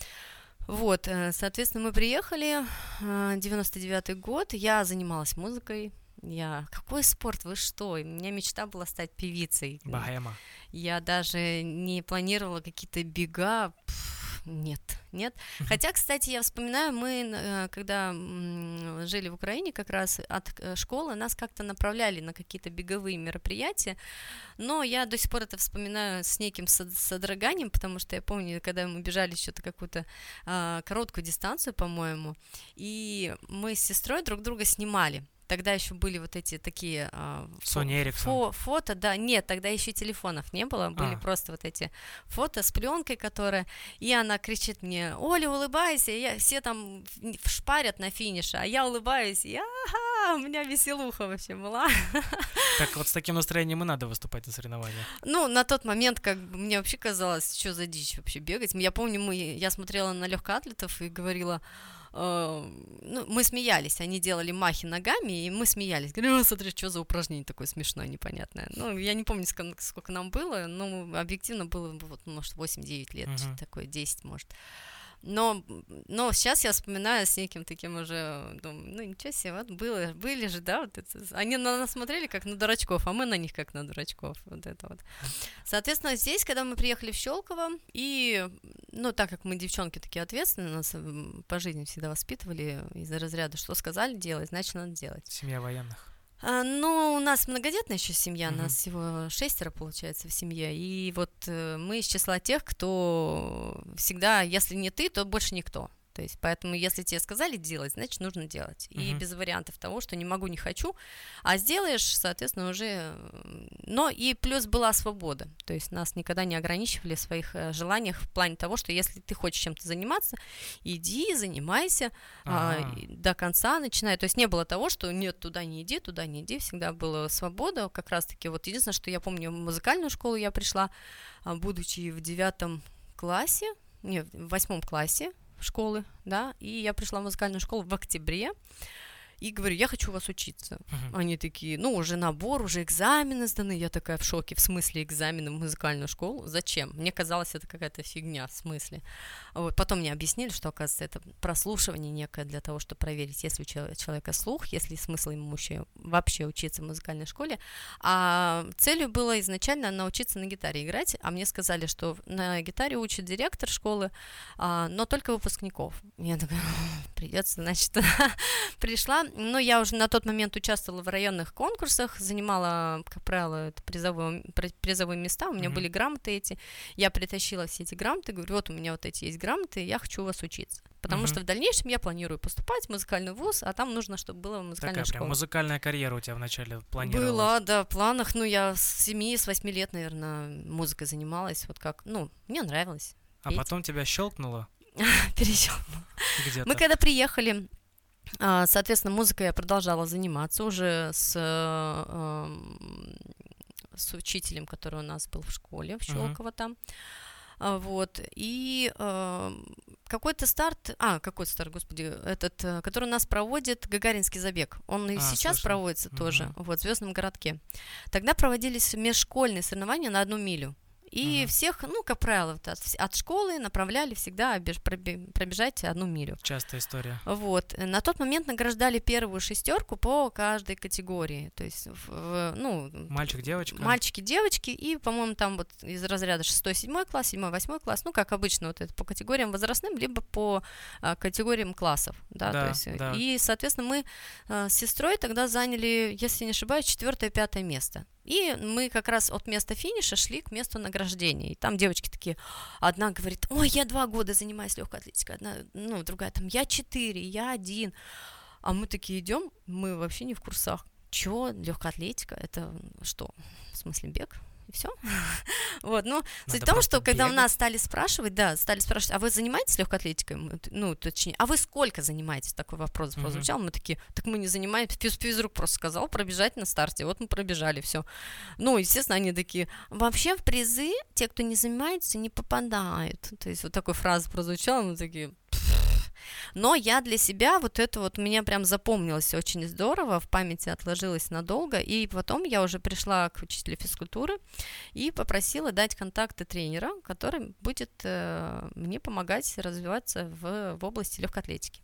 Вот, соответственно, мы приехали, 99-й год, я занималась музыкой, я, какой спорт, вы что? У меня мечта была стать певицей. Богема. Я даже не планировала какие-то бега. Нет, нет. Хотя, кстати, я вспоминаю, мы, э, когда жили в Украине, как раз от э, школы нас как-то направляли на какие-то беговые мероприятия, но я до сих пор это вспоминаю с неким содроганием, потому что я помню, когда мы бежали что-то какую-то а, короткую дистанцию, по-моему, и мы с сестрой друг друга снимали. Тогда еще были вот эти такие а, Sony Ericsson. Фо, фото, да, нет, тогда еще телефонов не было, были а. просто вот эти фото с пленкой, которая, и она кричит мне, Оля, улыбайся, я, все там шпарят на финише, а я улыбаюсь, и ага, у меня веселуха вообще была. Так вот с таким настроением и надо выступать на соревнованиях. Ну, на тот момент, как бы, мне вообще казалось, что за дичь вообще бегать. Я помню, мы, я смотрела на легкоатлетов и говорила, Э, ну, мы смеялись, они делали махи ногами, и мы смеялись. Говорю, смотри, что за упражнение такое смешное, непонятное. Ну, я не помню, сколько нам было, но объективно было, вот, может, 8-9 лет, uh-huh. такое, 10, может. Но, но сейчас я вспоминаю с неким таким уже, думаю, ну ничего себе, вот было, были же, да, вот это. Они на нас смотрели как на дурачков, а мы на них как на дурачков, вот это вот. Соответственно, здесь, когда мы приехали в Щелково, и ну, так как мы девчонки такие ответственные, нас по жизни всегда воспитывали из-за разряда, что сказали делать, значит, надо делать. Семья военных. А, ну, у нас многодетная еще семья, mm-hmm. нас всего шестеро, получается, в семье. И вот э, мы из числа тех, кто всегда, если не ты, то больше никто. То есть, поэтому, если тебе сказали делать, значит, нужно делать. И uh-huh. без вариантов того, что не могу, не хочу, а сделаешь, соответственно, уже... Но и плюс была свобода. То есть нас никогда не ограничивали в своих э, желаниях в плане того, что если ты хочешь чем-то заниматься, иди, занимайся uh-huh. а, до конца, начинай. То есть не было того, что нет, туда не иди, туда не иди. Всегда была свобода. Как раз-таки вот единственное, что я помню, в музыкальную школу я пришла, а, будучи в девятом классе, не, в восьмом классе, школы, да, и я пришла в музыкальную школу в октябре, и говорю, я хочу у вас учиться. Uh-huh. Они такие, ну, уже набор, уже экзамены сданы. Я такая в шоке, в смысле экзамены в музыкальную школу? Зачем? Мне казалось, это какая-то фигня, в смысле. Вот. Потом мне объяснили, что, оказывается, это прослушивание некое для того, чтобы проверить, есть ли у человека слух, есть ли смысл ему вообще, вообще учиться в музыкальной школе. А целью было изначально научиться на гитаре играть, а мне сказали, что на гитаре учит директор школы, а, но только выпускников. Я такая, придется, значит, пришла, но я уже на тот момент участвовала в районных конкурсах, занимала, как правило, призовые, призовые места, у меня mm-hmm. были грамоты эти, я притащила все эти грамоты, говорю, вот у меня вот эти есть грамоты, я хочу у вас учиться. Потому mm-hmm. что в дальнейшем я планирую поступать в музыкальный вуз, а там нужно, чтобы была музыкальная Такая школа. Прям музыкальная карьера у тебя вначале планировалась? Была, да, в планах. Ну, я с 7 с 8 лет, наверное, музыкой занималась. Вот как, ну, мне нравилось. А петь. потом тебя щелкнуло? Перещелкнуло. Мы когда приехали соответственно, музыкой я продолжала заниматься уже с, эм, с учителем, который у нас был в школе в Щелково uh-huh. там. А, вот. И э, какой-то старт, а, какой старт, господи, этот, э, который у нас проводит Гагаринский забег. Он и а, сейчас слышал. проводится угу. тоже, вот, в Звездном городке. Тогда проводились межшкольные соревнования на одну милю. И угу. всех, ну, как правило, от, от школы направляли всегда пробежать одну милю. Частая история. Вот. На тот момент награждали первую шестерку по каждой категории. То есть, в, ну... Мальчик, девочка. Мальчики, девочки. И, по-моему, там вот из разряда 6-7 класс, 7-8 класс. Ну, как обычно, вот это по категориям возрастным, либо по а, категориям классов. Да, да, то есть, да. И, соответственно, мы а, с сестрой тогда заняли, если не ошибаюсь, четвертое-пятое место. И мы как раз от места финиша шли к месту награждения. И там девочки такие, одна говорит, ой, я два года занимаюсь легкой атлетикой, одна, ну, другая там, я четыре, я один. А мы такие идем, мы вообще не в курсах. Чё, легкая атлетика, это что, в смысле бег? И все. вот, ну, суть в том, что когда у нас стали спрашивать, да, стали спрашивать, а вы занимаетесь легкой атлетикой? Ну, точнее, а вы сколько занимаетесь? Такой вопрос прозвучал, мы такие, так мы не занимаемся, физрук просто сказал пробежать на старте, вот мы пробежали, все. Ну, естественно, они такие, вообще в призы те, кто не занимается, не попадают. То есть вот такой фраза прозвучала, мы такие, но я для себя вот это вот меня прям запомнилось очень здорово, в памяти отложилось надолго, и потом я уже пришла к учителю физкультуры и попросила дать контакты тренера, который будет э, мне помогать развиваться в, в области легкой атлетики.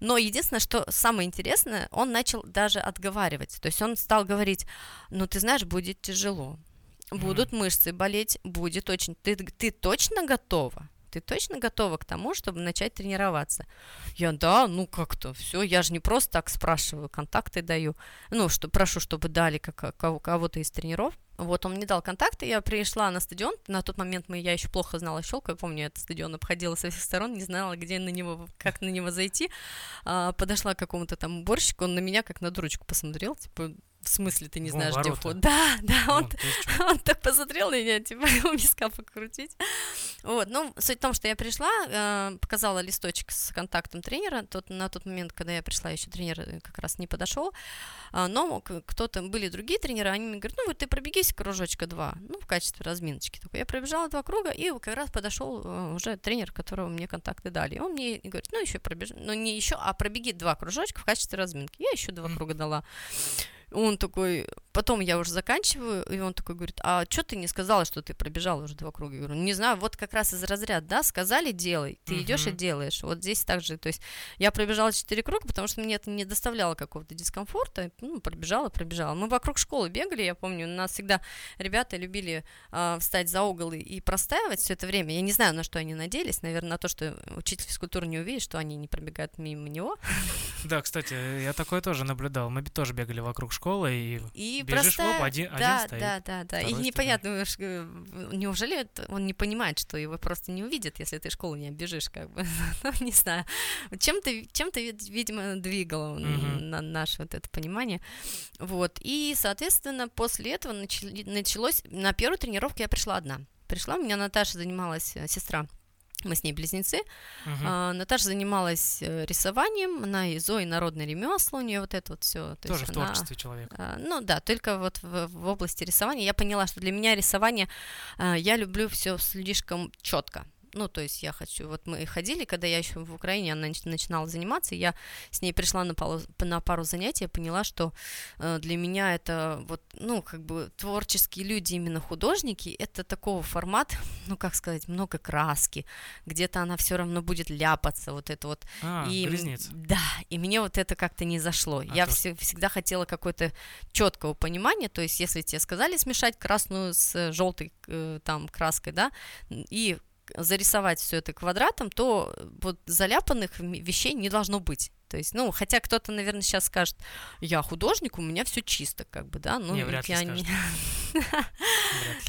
Но единственное, что самое интересное, он начал даже отговаривать. То есть он стал говорить, ну ты знаешь, будет тяжело, будут mm-hmm. мышцы болеть, будет очень. Ты, ты точно готова? Ты точно готова к тому, чтобы начать тренироваться? Я, да, ну как-то, все, я же не просто так спрашиваю, контакты даю, ну, что прошу, чтобы дали как, кого-то из тренеров. Вот он мне дал контакты, я пришла на стадион, на тот момент мы, я еще плохо знала щелку, я помню, этот стадион обходила со всех сторон, не знала, где на него, как на него зайти, а, подошла к какому-то там уборщику, он на меня как на дурочку посмотрел, типа, в смысле ты не знаешь, Вон, где вход? Да, да, Вон, он, он так посмотрел на меня, типа, у виска покрутить. Вот, ну, суть в том, что я пришла, э, показала листочек с контактом тренера, тот, на тот момент, когда я пришла, еще тренер э, как раз не подошел, э, но кто-то, были другие тренеры, они мне говорят, ну, вот ты пробегись кружочка два, ну, в качестве разминочки. Только я пробежала два круга, и как раз подошел э, уже тренер, которого мне контакты дали. И он мне говорит, ну, еще пробежи, ну, не еще, а пробеги два кружочка в качестве разминки. Я еще два круга дала. Он такой, потом я уже заканчиваю, и он такой говорит, а что ты не сказала, что ты пробежала уже два круга? Я говорю, не знаю, вот как раз из разряда, да, сказали, делай, ты uh-huh. идешь и делаешь. Вот здесь также, то есть я пробежала четыре круга, потому что мне это не доставляло какого-то дискомфорта, ну, пробежала, пробежала. Мы вокруг школы бегали, я помню, у нас всегда ребята любили э, встать за угол и, и простаивать все это время. Я не знаю, на что они надеялись, наверное, на то, что учитель физкультуры не увидит, что они не пробегают мимо него. Да, кстати, я такое тоже наблюдал. Мы тоже бегали вокруг школы и, и бежишь, просто... оп, один, да, один стоит. Да, да, да. И непонятно, э, неужели он не понимает, что его просто не увидит, если ты школу не оббежишь, как бы. ну, не знаю. Чем-то, чем-то видимо, двигало mm-hmm. на наше вот это понимание. Вот. И, соответственно, после этого началось... На первую тренировку я пришла одна. Пришла, у меня Наташа занималась, э, сестра мы с ней близнецы. Uh-huh. А, Наташа занималась э, рисованием, она и Зои народное ремесло, у нее вот это вот все. Тоже в творчестве она, человек. А, ну да, только вот в, в области рисования я поняла, что для меня рисование а, я люблю все слишком четко. Ну, то есть я хочу... Вот мы ходили, когда я еще в Украине, она начинала заниматься, я с ней пришла на пару, на пару занятий, я поняла, что э, для меня это вот, ну, как бы творческие люди, именно художники, это такого формата, ну, как сказать, много краски, где-то она все равно будет ляпаться, вот это вот. А, и, близнец. Да, и мне вот это как-то не зашло. А я вс- всегда хотела какое-то четкого понимания, то есть если тебе сказали смешать красную с желтой э, там краской, да, и зарисовать все это квадратом, то вот заляпанных вещей не должно быть. То есть, ну, хотя кто-то, наверное, сейчас скажет, я художник, у меня все чисто, как бы, да, ну, не, вряд я не...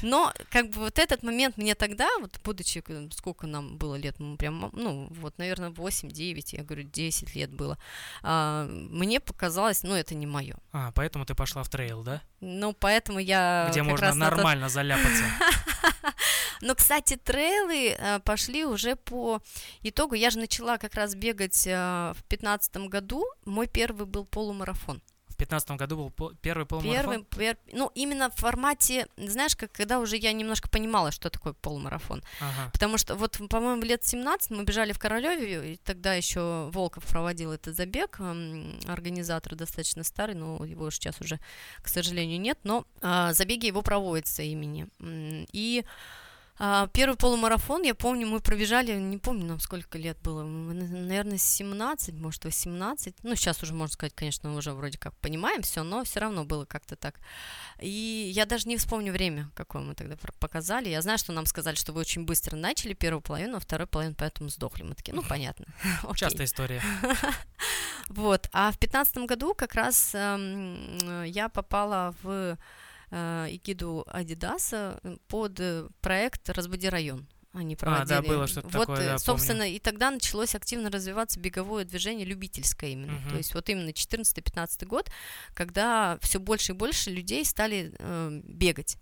Но, как бы, вот этот момент мне тогда, вот, будучи, сколько нам было лет, мы прям, ну, вот, наверное, 8-9, я говорю, 10 лет было, а, мне показалось, ну, это не мое. А, поэтому ты пошла в трейл, да? Ну, поэтому я... Где можно нормально тот... заляпаться. Но, кстати, трейлы э, пошли уже по итогу. Я же начала как раз бегать э, в 2015 году. Мой первый был полумарафон. В 2015 году был первый полумарафон? Первый, пер... ну, именно в формате, знаешь, как, когда уже я немножко понимала, что такое полумарафон. Ага. Потому что вот, по-моему, лет 17 мы бежали в Королеве, и тогда еще Волков проводил этот забег, организатор достаточно старый, но его сейчас уже, к сожалению, нет, но а, забеги его проводятся имени. И первый полумарафон, я помню, мы пробежали, не помню, нам сколько лет было, наверное, 17, может, 18. Ну, сейчас уже, можно сказать, конечно, уже вроде как понимаем все, но все равно было как-то так. И я даже не вспомню время, какое мы тогда показали. Я знаю, что нам сказали, что вы очень быстро начали первую половину, а вторую половину поэтому сдохли. Мы такие, ну, понятно. Частая история. Вот. А в 2015 году как раз эм, я попала в э, эгиду Адидаса под э, проект «Разбуди район». Они проводили. А, да, было что-то вот, такое, да, собственно, помню. и тогда началось активно развиваться беговое движение любительское именно. Мгм. То есть вот именно 14-15 год, когда все больше и больше людей стали э, бегать.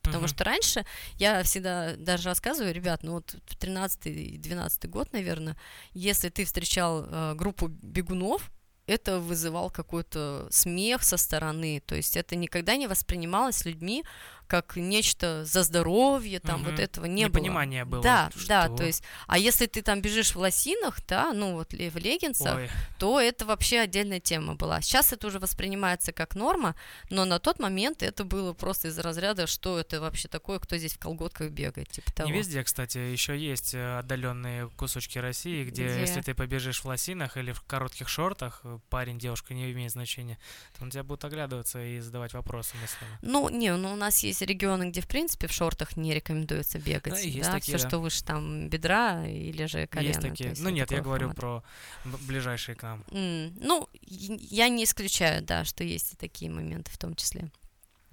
Потому Мгм. что раньше я всегда даже рассказываю, ребят, ну вот в 13-12 год, наверное, если ты встречал э, группу бегунов, это вызывал какой-то смех со стороны, то есть это никогда не воспринималось людьми как нечто за здоровье, там Мгм. вот этого не Непонимание было. было, Да, да, что- то есть, а если ты там бежишь в лосинах, да, ну вот в леггинсах, Ой, то это вообще отдельная тема была. Сейчас это уже воспринимается как норма, но на тот момент это было просто из разряда, что это вообще такое, кто здесь в колготках бегает, типа того. Не везде, кстати, еще есть э, отдаленные кусочки России, где, Где? если ты побежишь в лосинах или в коротких шортах, э, парень, девушка, не имеет значения, то он тебя будет оглядываться и задавать вопросы мысленно. Ну, не, ну у нас есть регионы, где, в принципе, в шортах не рекомендуется бегать. Да, есть да, такие, все, да. что выше там бедра или же колено. есть такие. есть Ну нет, я говорю про ближайшие к нам. М, Ну, я не исключаю, да, что есть и такие моменты в том числе.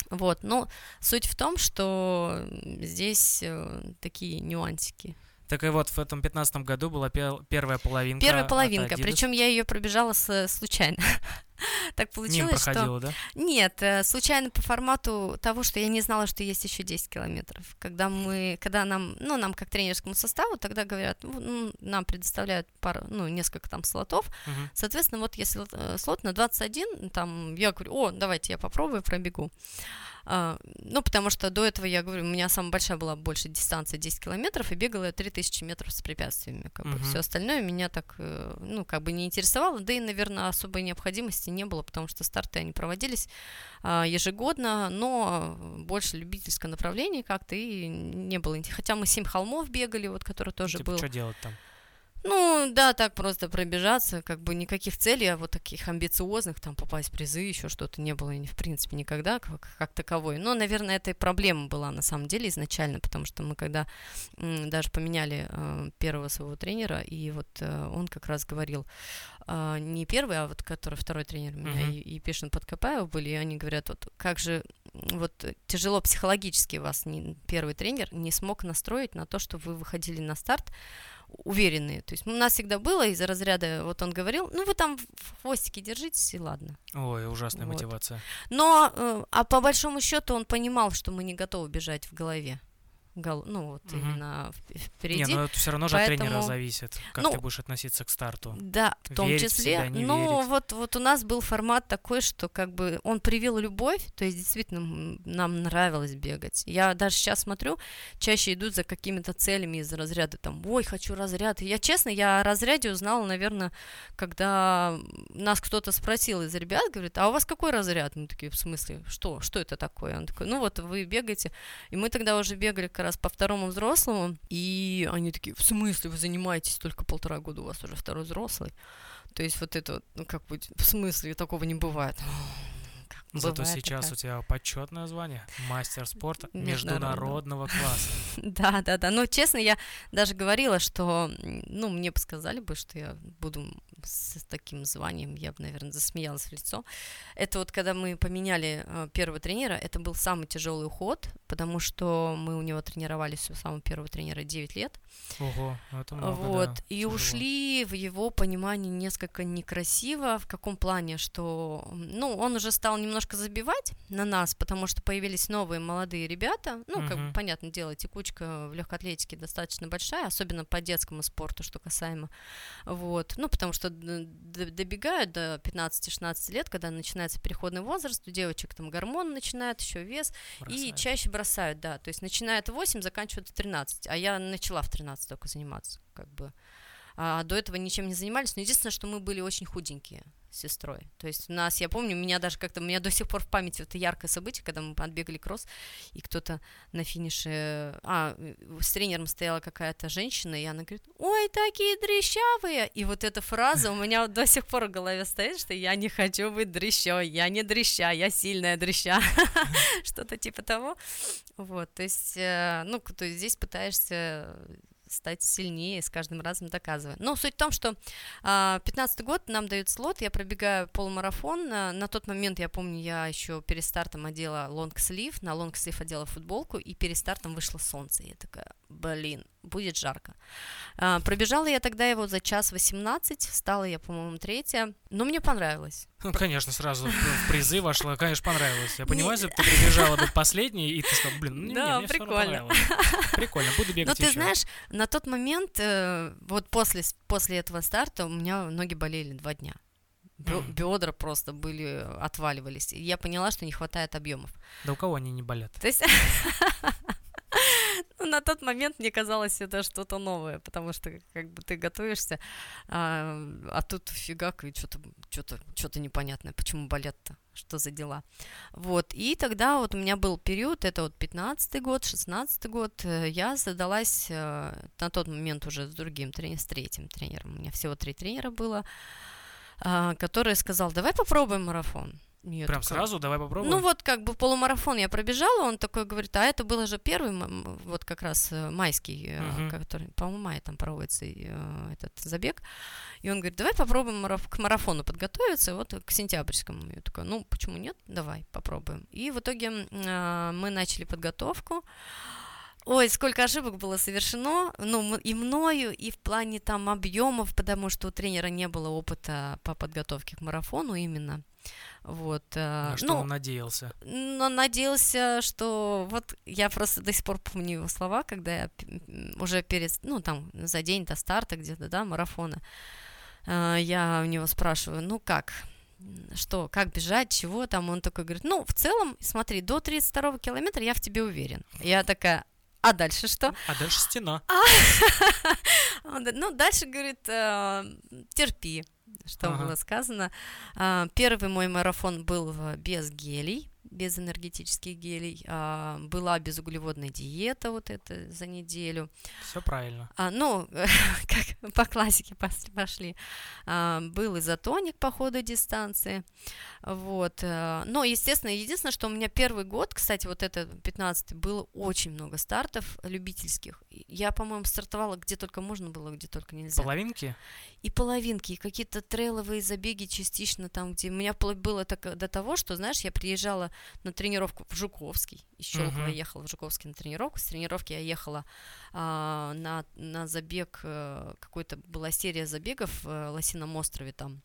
Вот, но суть в том, что здесь э, такие нюансики. Так и вот в этом 15 году была пе- первая половинка. Первая половинка, причем я ее пробежала с- случайно. Так Мимо получилось, что... да? Нет, э, случайно по формату того, что я не знала, что есть еще 10 километров. Когда мы, когда нам, ну, нам как тренерскому составу, тогда говорят, ну, ну, нам предоставляют пару, ну, несколько там слотов. Мгм. Соответственно, вот если э, слот на 21, там, я говорю, о, давайте я попробую, пробегу. А, ну, потому что до этого, я говорю, у меня самая большая была больше дистанция 10 километров, и бегала я 3000 метров с препятствиями. Как бы. Все остальное меня так, э, ну, как бы не интересовало, да и, наверное, особой необходимости не было, потому что старты они проводились а, ежегодно, но больше любительское направление как-то, и не было. Хотя мы 7 холмов бегали, вот, который тоже типа, был. Что делать там? Ну, да, так просто пробежаться, как бы никаких целей, а вот таких амбициозных, там, попасть в призы, еще что-то не было, в принципе, никогда как, как таковой. Но, наверное, это и проблема была на самом деле изначально, потому что мы когда м, даже поменяли э, первого своего тренера, и вот э, он как раз говорил, э, не первый, а вот который второй тренер у меня, uh-huh. и, и Пешин Подкопаев были, и они говорят, вот как же вот тяжело психологически вас не, первый тренер не смог настроить на то, что вы выходили на старт, уверенные. То есть у нас всегда было из-за разряда, вот он говорил, ну вы там в хвостике держитесь и ладно. Ой, ужасная вот. мотивация. Но, э, а по большому счету он понимал, что мы не готовы бежать в голове гол, ну вот угу. именно впереди. Не, но это все равно же Поэтому... от тренера зависит, как ну, ты будешь относиться к старту. Да, в том верить числе. Себя, не ну верить. вот вот у нас был формат такой, что как бы он привил любовь, то есть действительно нам нравилось бегать. Я даже сейчас смотрю, чаще идут за какими-то целями из разряда там, ой, хочу разряд. Я честно, я о разряде узнала, наверное, когда нас кто-то спросил из ребят, говорит, а у вас какой разряд? Мы такие, в смысле, что, что это такое? Он такой, ну вот вы бегаете, и мы тогда уже бегали раз по второму взрослому, и они такие, в смысле вы занимаетесь только полтора года, у вас уже второй взрослый? То есть вот это, ну как бы, в смысле, такого не бывает. Зато Бывает сейчас такая. у тебя почетное звание мастер спорта международного класса. Да, да, да. Ну, честно, я даже говорила, что, ну, мне бы сказали бы, что я буду с таким званием, я бы, наверное, засмеялась в лицо. Это вот когда мы поменяли э, первого тренера, это был самый тяжелый уход, потому что мы у него тренировались у самого первого тренера 9 лет. Ого, это много, Вот, да, и тяжело. ушли в его понимании несколько некрасиво, в каком плане, что, ну, он уже стал немножко забивать на нас, потому что появились новые молодые ребята, ну, угу. как бы, понятное дело, текучка в легкоатлетике достаточно большая, особенно по детскому спорту, что касаемо, вот, ну, потому что добегают до 15-16 лет, когда начинается переходный возраст, у девочек там гормон начинает, еще вес, бросают. и чаще бросают, да, то есть начинает 8, заканчивают в 13, а я начала в 13 только заниматься, как бы, а до этого ничем не занимались, но единственное, что мы были очень худенькие, сестрой. То есть у нас, я помню, меня даже как-то, у меня до сих пор в памяти это яркое событие, когда мы отбегали кросс, и кто-то на финише, а, с тренером стояла какая-то женщина, и она говорит, ой, такие дрещавые, и вот эта фраза у меня до сих пор в голове стоит, что я не хочу быть дрещой, я не дреща, я сильная дреща, что-то типа того, вот, то есть, э, ну, то есть здесь пытаешься стать сильнее, с каждым разом доказывая. Но суть в том, что а, 15 год нам дают слот, я пробегаю полумарафон, на, на тот момент, я помню, я еще перед стартом одела лонгслив, на лонгслив одела футболку, и перед стартом вышло солнце, я такая, блин, будет жарко. А, пробежала я тогда его за час 18, стала я, по-моему, третья, но мне понравилось. Ну, конечно, сразу в призы вошла, конечно, понравилось. Я понимаю, если бы ты прибежала быть последней, и ты сказала, блин, ну, да, мне прикольно. Прикольно, буду бегать Но ты знаешь, на тот момент, э, вот после, после этого старта у меня ноги болели два дня. Бедра просто были, отваливались. И я поняла, что не хватает объемов. Да у кого они не болят? То есть ну, на тот момент мне казалось это что-то новое, потому что как бы ты готовишься, а, а тут фигак и что-то что-то что-то непонятное, почему болят-то, что за дела. Вот, и тогда вот у меня был период, это вот 15 год, 16 год, э, я задалась э, на тот момент уже с другим тренером, с третьим тренером, у меня всего три тренера было, а, который сказал, давай попробуем марафон. Нет, Прям такая... сразу? Давай попробуем? Ну вот как бы полумарафон я пробежала, он такой говорит, а это было же первый, вот как раз э, майский, uh-huh. который, по-моему, мая там проводится э, этот забег. И он говорит, давай попробуем к марафону подготовиться, вот к сентябрьскому. Я такая, ну почему нет, давай попробуем. И в итоге мы начали подготовку. Ой, сколько ошибок было совершено, ну, и мною, и в плане там объемов, потому что у тренера не было опыта по подготовке к марафону именно. Вот, э, На что ну, он надеялся? Но надеялся, что вот я просто до сих пор помню его слова, когда я уже перед, ну там за день до старта где-то, да, марафона, э, я у него спрашиваю, ну как, что, как бежать, чего там, он такой говорит, ну, в целом, смотри, до 32 километра я в тебе уверен. Я такая, а дальше что? А дальше стена. Ну, дальше, говорит, э, терпи, что было сказано. А, первый мой марафон был без гелей, без энергетических гелей, а, была безуглеводная диета вот это за неделю. Все правильно. А, ну, как по классике пошли. А, был изотоник по ходу дистанции. Вот. Э, но, естественно, единственное, что у меня первый год, кстати, вот это 15 было очень много стартов любительских. Я, по-моему, стартовала где только можно было, где только нельзя. Половинки? И половинки, и какие-то трейловые забеги частично там, где у меня было так, до того, что, знаешь, я приезжала на тренировку в Жуковский, из Щелково uh-huh. ехала в Жуковский на тренировку, с тренировки я ехала а, на, на забег, а, какой-то была серия забегов в Лосином острове там,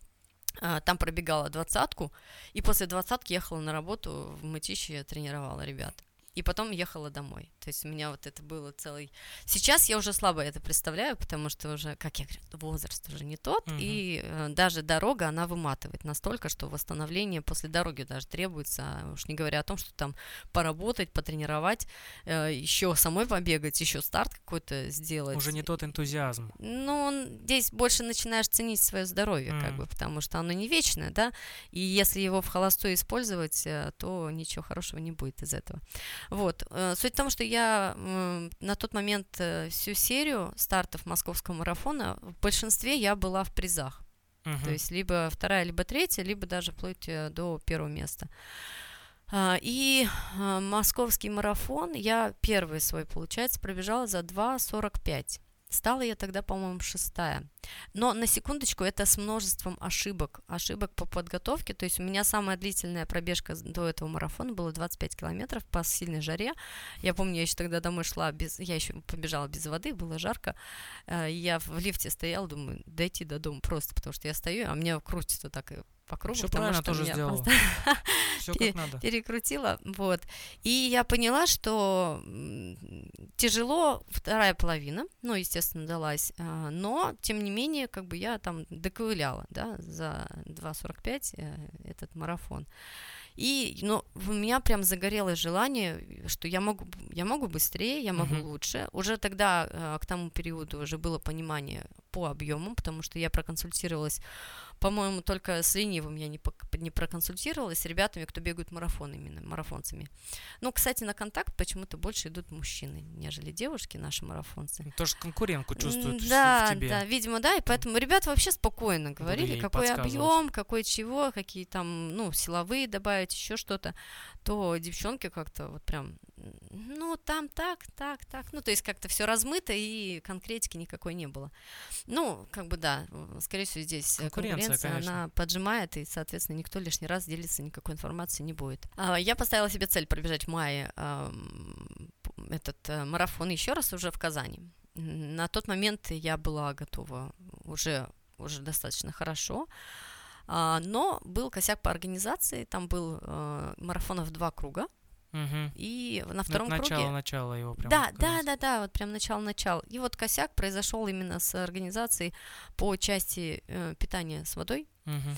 а, там пробегала двадцатку, и после двадцатки ехала на работу в Мытище, тренировала ребят. И потом ехала домой. То есть у меня вот это было целый... Сейчас я уже слабо это представляю, потому что уже, как я говорю, возраст уже не тот, угу. и э, даже дорога, она выматывает настолько, что восстановление после дороги даже требуется, а уж не говоря о том, что там поработать, потренировать, э, еще самой побегать, еще старт какой-то сделать. Уже не тот энтузиазм. Ну, здесь больше начинаешь ценить свое здоровье, mm. как бы, потому что оно не вечное, да, и если его в холостой использовать, э, то ничего хорошего не будет из этого. Вот. Э, суть в том, что я на тот момент э, всю серию стартов московского марафона, в большинстве я была в призах. Uh-huh. То есть либо вторая, либо третья, либо даже вплоть э, до первого места. А, и московский марафон я первый свой, получается, пробежала за 2.45. Стала я тогда, по-моему, шестая. Но на секундочку, это с множеством ошибок. Ошибок по подготовке. То есть у меня самая длительная пробежка до этого марафона была 25 километров по сильной жаре. Я помню, я еще тогда домой шла без... Я еще побежала без воды, было жарко. Э, я в лифте стояла, думаю, дойти до дома просто, потому что я стою, а мне крутится так по кругу. Все правильно тоже сделала. Все как надо. Перекрутила, вот. И я поняла, что тяжело вторая половина, ну, естественно, далась, а, но, тем не менее, как бы я там доковыляла, да, за 2.45 э, этот марафон. И ну, у меня прям загорелось желание, что я могу, я могу быстрее, я могу uh-huh. лучше. Уже тогда, э, к тому периоду, уже было понимание по объему, потому что я проконсультировалась по-моему, только с ленивым я не, не проконсультировалась, с ребятами, кто бегают марафон именно, марафонцами. Но, кстати, на контакт почему-то больше идут мужчины, нежели девушки, наши марафонцы. Ну, тоже конкурентку чувствуют да, в тебе. Да, видимо, да, и поэтому ребята вообще спокойно говорили, какой объем, какой чего, какие там, ну, силовые добавить, еще что-то, то девчонки как-то вот прям ну, там так, так, так. Ну, то есть как-то все размыто, и конкретики никакой не было. Ну, как бы да, скорее всего, здесь конкуренция, конкуренция она поджимает, и, соответственно, никто лишний раз делиться никакой информацией не будет. А, я поставила себе цель пробежать в мае этот э, марафон еще раз уже в Казани. На тот момент я была готова уже, уже достаточно хорошо. А, но был косяк по организации, там был э, марафонов два круга, Угу. И на втором ну, начало, круге... Начало его прям. Да, да, да, да, вот прям начало-начало. И вот косяк произошел именно с организацией по части э, питания с водой. Угу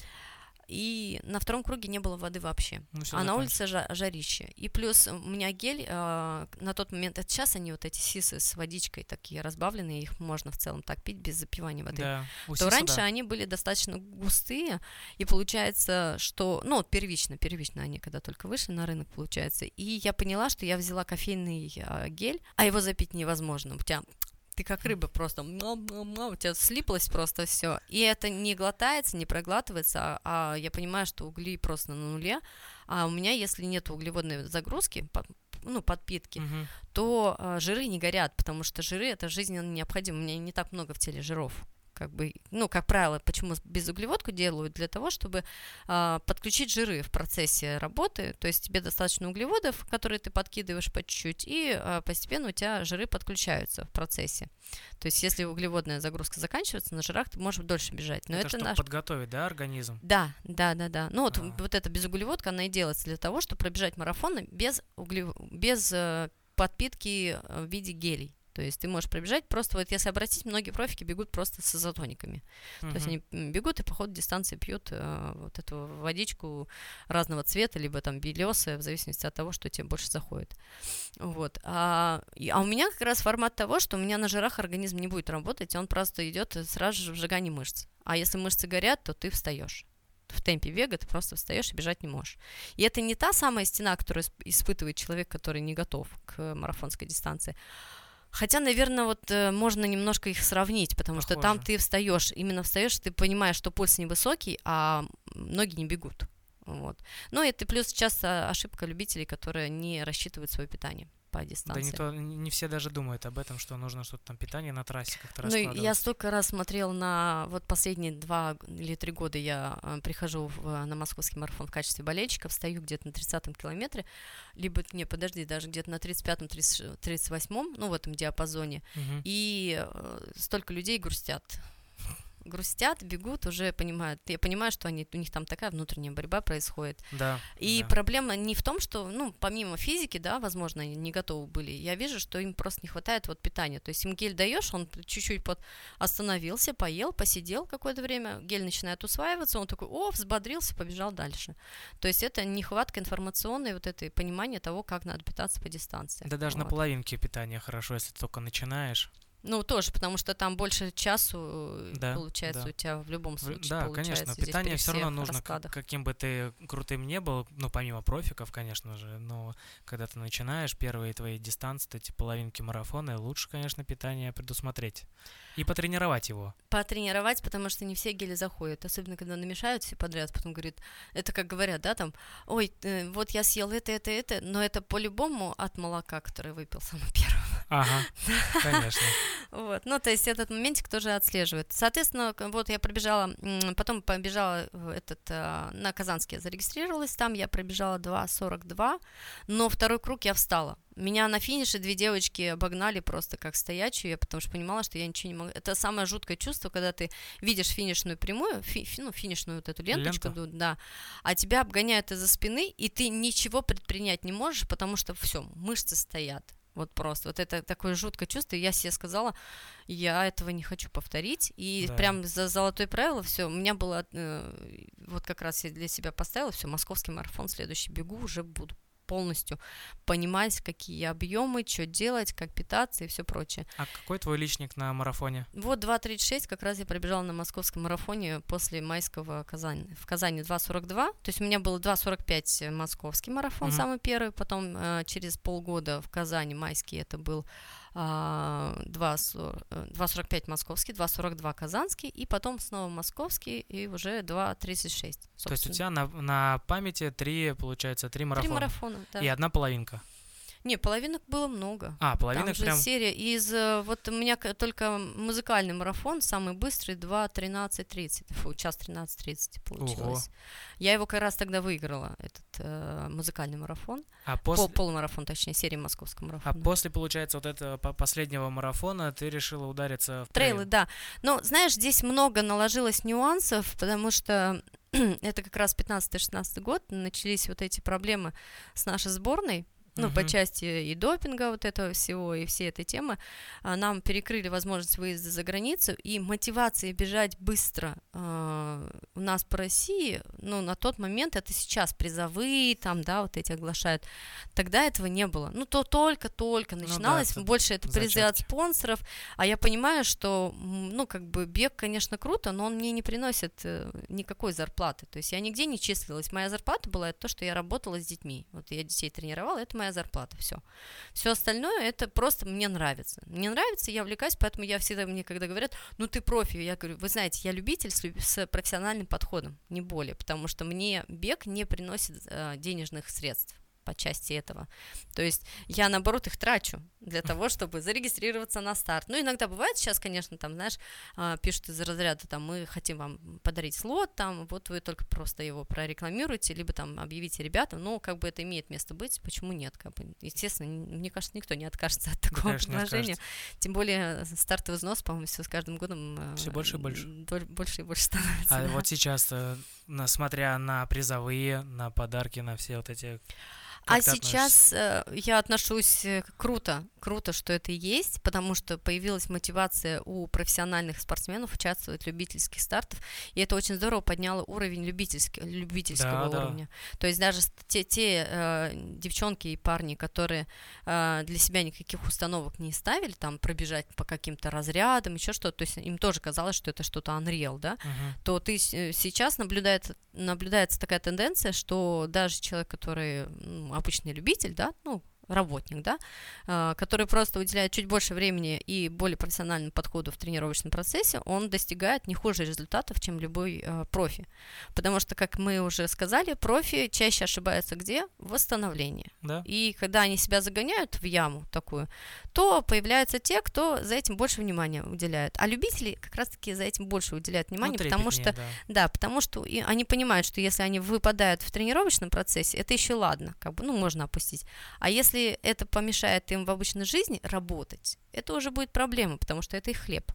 и на втором круге не было воды вообще. Ну, а на улице жа- жарище. И плюс у меня гель э, на тот момент, это сейчас они вот эти сисы с водичкой такие разбавленные, их можно в целом так пить без запивания воды. Да, то сиса, раньше да. они были достаточно густые, и получается, что, ну, первично, первично они когда только вышли на рынок, получается, и я поняла, что я взяла кофейный э, гель, а его запить невозможно, у тебя ты как рыба просто, у тебя слиплось просто все. И это не глотается, не проглатывается, а, а я понимаю, что угли просто на нуле. А у меня, если нет углеводной загрузки, ну, подпитки, угу. то а, жиры не горят, потому что жиры это жизненно необходимо. У меня не так много в теле жиров как бы, ну, как правило, почему безуглеводку делают? Для того, чтобы э, подключить жиры в процессе работы, то есть тебе достаточно углеводов, которые ты подкидываешь по чуть-чуть, и э, постепенно у тебя жиры подключаются в процессе. То есть если углеводная загрузка заканчивается, на жирах ты можешь дольше бежать. Но это, это чтобы наш... подготовить, да, организм? Да, да, да, да. Ну, вот, а. вот эта безуглеводка, она и делается для того, чтобы пробежать марафон без, углев... без э, подпитки э, в виде гелей. То есть ты можешь пробежать, просто вот если обратить, многие профики бегут просто с изотониками. Uh-huh. То есть они бегут и по ходу дистанции пьют э, вот эту водичку разного цвета, либо там белесая, в зависимости от того, что тебе больше заходит. Вот. А, а у меня как раз формат того, что у меня на жирах организм не будет работать, он просто идет сразу же в сжигание мышц. А если мышцы горят, то ты встаешь в темпе бега ты просто встаешь и бежать не можешь. И это не та самая стена, которую испытывает человек, который не готов к марафонской дистанции, Хотя, наверное, вот э, можно немножко их сравнить, потому Похоже. что там ты встаешь, именно встаешь, ты понимаешь, что пульс невысокий, а ноги не бегут. Вот. Ну, это плюс часто ошибка любителей, которые не рассчитывают свое питание по дистанции. Да не, то, не все даже думают об этом, что нужно что-то там питание на трассе как-то Ну, я столько раз смотрел на... Вот последние два или три года я э, прихожу в, на московский марафон в качестве болельщика, встаю где-то на 30-м километре, либо, не, подожди, даже где-то на 35-м, 38-м, ну, в этом диапазоне, угу. и э, столько людей грустят грустят, бегут, уже понимают. Я понимаю, что они, у них там такая внутренняя борьба происходит. Да. И да. проблема не в том, что, ну, помимо физики, да, возможно, они не готовы были. Я вижу, что им просто не хватает вот питания. То есть им гель даешь, он чуть-чуть под остановился, поел, посидел какое-то время, гель начинает усваиваться, он такой, о, взбодрился, побежал дальше. То есть это нехватка информационной вот этой понимания того, как надо питаться по дистанции. Да даже вот. на половинке питания хорошо, если только начинаешь. Ну, тоже, потому что там больше часу, э, да, получается, да. у тебя в любом случае Да, конечно, питание все равно нужно, как, каким бы ты крутым не был, ну, помимо профиков, конечно же, но когда ты начинаешь первые твои дистанции, эти половинки марафона, лучше, конечно, питание предусмотреть. И потренировать его. Потренировать, потому что не все гели заходят, особенно когда намешают все подряд, потом говорит, это как говорят, да, там, ой, э, вот я съел это, это, это, но это по-любому от молока, которое выпил самым первым. Ага, конечно. Вот, ну, то есть этот моментик тоже отслеживает. Соответственно, вот я пробежала, потом побежала этот, э, на Казанский зарегистрировалась, там я пробежала 2.42, но второй круг я встала. Меня на финише две девочки обогнали просто как стоячую, я потому что понимала, что я ничего не могу. Это самое жуткое чувство, когда ты видишь финишную прямую, фи, ну, финишную вот эту ленточку, Лента. да, а тебя обгоняют из-за спины, и ты ничего предпринять не можешь, потому что все, мышцы стоят. Вот просто. Вот это такое жуткое чувство. Я себе сказала, я этого не хочу повторить. И да. прям за золотое правило все. У меня было, э, вот как раз я для себя поставила, все, московский марафон, следующий бегу, уже буду полностью понимать, какие объемы, что делать, как питаться и все прочее. А какой твой личник на марафоне? Вот 2.36 как раз я пробежала на московском марафоне после майского Казани. В Казани 2.42, то есть у меня было 2.45 московский марафон, mm-hmm. самый первый, потом э, через полгода в Казани майский это был 2,45 а, московский, 2,42 казанский, и потом снова московский, и уже 2,36. То есть у тебя на, на памяти три, получается, три марафона? Три марафона, да. И одна половинка? Не, половинок было много. А, половинок Там прям... серия из... Э, вот у меня только музыкальный марафон, самый быстрый, 2.13.30. Фу, час 13.30 получилось. Ого. Я его как раз тогда выиграла, этот э, музыкальный марафон. А после... Пол, полумарафон, точнее, серия московского а марафона. А после, получается, вот этого последнего марафона ты решила удариться в трейлы? Трейлы, да. Но, знаешь, здесь много наложилось нюансов, потому что это как раз 15-16 год, начались вот эти проблемы с нашей сборной, ну, uh-huh. по части и допинга вот этого всего, и всей этой темы, а, нам перекрыли возможность выезда за границу, и мотивации бежать быстро э, у нас по России, ну, на тот момент, это сейчас призовые, там, да, вот эти оглашают, тогда этого не было. Ну, то только-только начиналось, ну, да, больше это призы от спонсоров, а я понимаю, что, ну, как бы бег, конечно, круто, но он мне не приносит э, никакой зарплаты, то есть я нигде не числилась, моя зарплата была это то, что я работала с детьми, вот я детей тренировала, это моя зарплата, все. Все остальное это просто мне нравится. Мне нравится, я увлекаюсь, поэтому я всегда, мне когда говорят, ну ты профи, я говорю, вы знаете, я любитель с, с профессиональным подходом, не более, потому что мне бег не приносит э, денежных средств по части этого. То есть я, наоборот, их трачу для того, чтобы зарегистрироваться на старт. Ну, иногда бывает сейчас, конечно, там, знаешь, а, пишут из разряда, там, мы хотим вам подарить слот, там, вот вы только просто его прорекламируете, либо там объявите ребятам, ну, как бы это имеет место быть, почему нет, как бы, естественно, мне кажется, никто не откажется от такого конечно, предложения, тем более стартовый взнос, по-моему, все с каждым годом э, все больше и больше, больше и больше становится. А да. вот сейчас, э, смотря на призовые, на подарки, на все вот эти а сейчас э, я отношусь э, круто, круто, что это есть, потому что появилась мотивация у профессиональных спортсменов участвовать в любительских стартах, и это очень здорово подняло уровень любительских, любительского да, уровня. Да. То есть даже те, те э, девчонки и парни, которые э, для себя никаких установок не ставили, там пробежать по каким-то разрядам, еще что-то, то есть им тоже казалось, что это что-то unreal, да, uh-huh. то ты э, сейчас наблюдается, наблюдается такая тенденция, что даже человек, который ну, обычный любитель, да, ну, работник, да, а, который просто уделяет чуть больше времени и более профессиональному подходу в тренировочном процессе, он достигает не хуже результатов, чем любой э, профи. Потому что, как мы уже сказали, профи чаще ошибаются где? В восстановлении. Да. И когда они себя загоняют в яму такую, то появляются те, кто за этим больше внимания уделяет. А любители как раз-таки за этим больше уделяют внимание, ну, потому что, да. да, потому что и они понимают, что если они выпадают в тренировочном процессе, это еще ладно, как бы, ну, можно опустить. А если если это помешает им в обычной жизни работать, это уже будет проблема, потому что это их хлеб.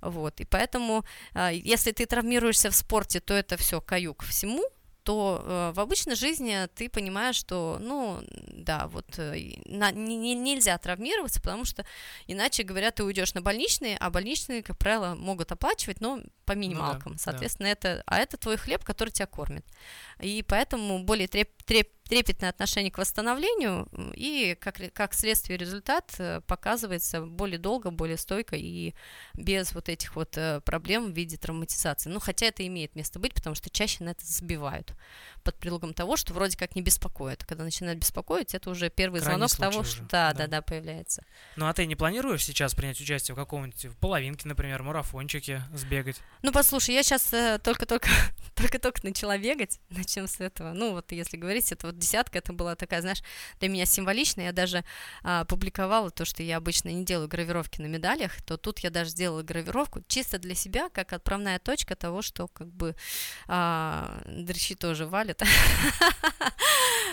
Вот. И поэтому, а, если ты травмируешься в спорте, то это все каюк всему, то э, в обычной жизни ты понимаешь, что, ну, да, вот э, на, не, нельзя травмироваться, потому что иначе, говорят, ты уйдешь на больничные, а больничные, как правило, могут оплачивать, но по минималкам. Ну, да, Соответственно, да. это, а это твой хлеб, который тебя кормит. И поэтому более треп, треп, трепетное отношение к восстановлению, и как, как следствие результат э, показывается более долго, более стойко и без вот этих вот э, проблем в виде травматизации. Ну, хотя это имеет место быть, потому что чаще на это забивают под предлогом того, что вроде как не беспокоит. Когда начинает беспокоить, это уже первый Крайний звонок того, уже. что да, да, да, да, появляется. Ну, а ты не планируешь сейчас принять участие в каком-нибудь половинке, например, марафончике сбегать? Ну, послушай, я сейчас э, только-только только-только начала бегать, начнем с этого. Ну, вот если говорить, это вот десятка, это была такая, знаешь, для меня символичная. Я даже а, публиковала то, что я обычно не делаю гравировки на медалях, то тут я даже сделала гравировку чисто для себя, как отправная точка того, что как бы а, дрыщи тоже валят.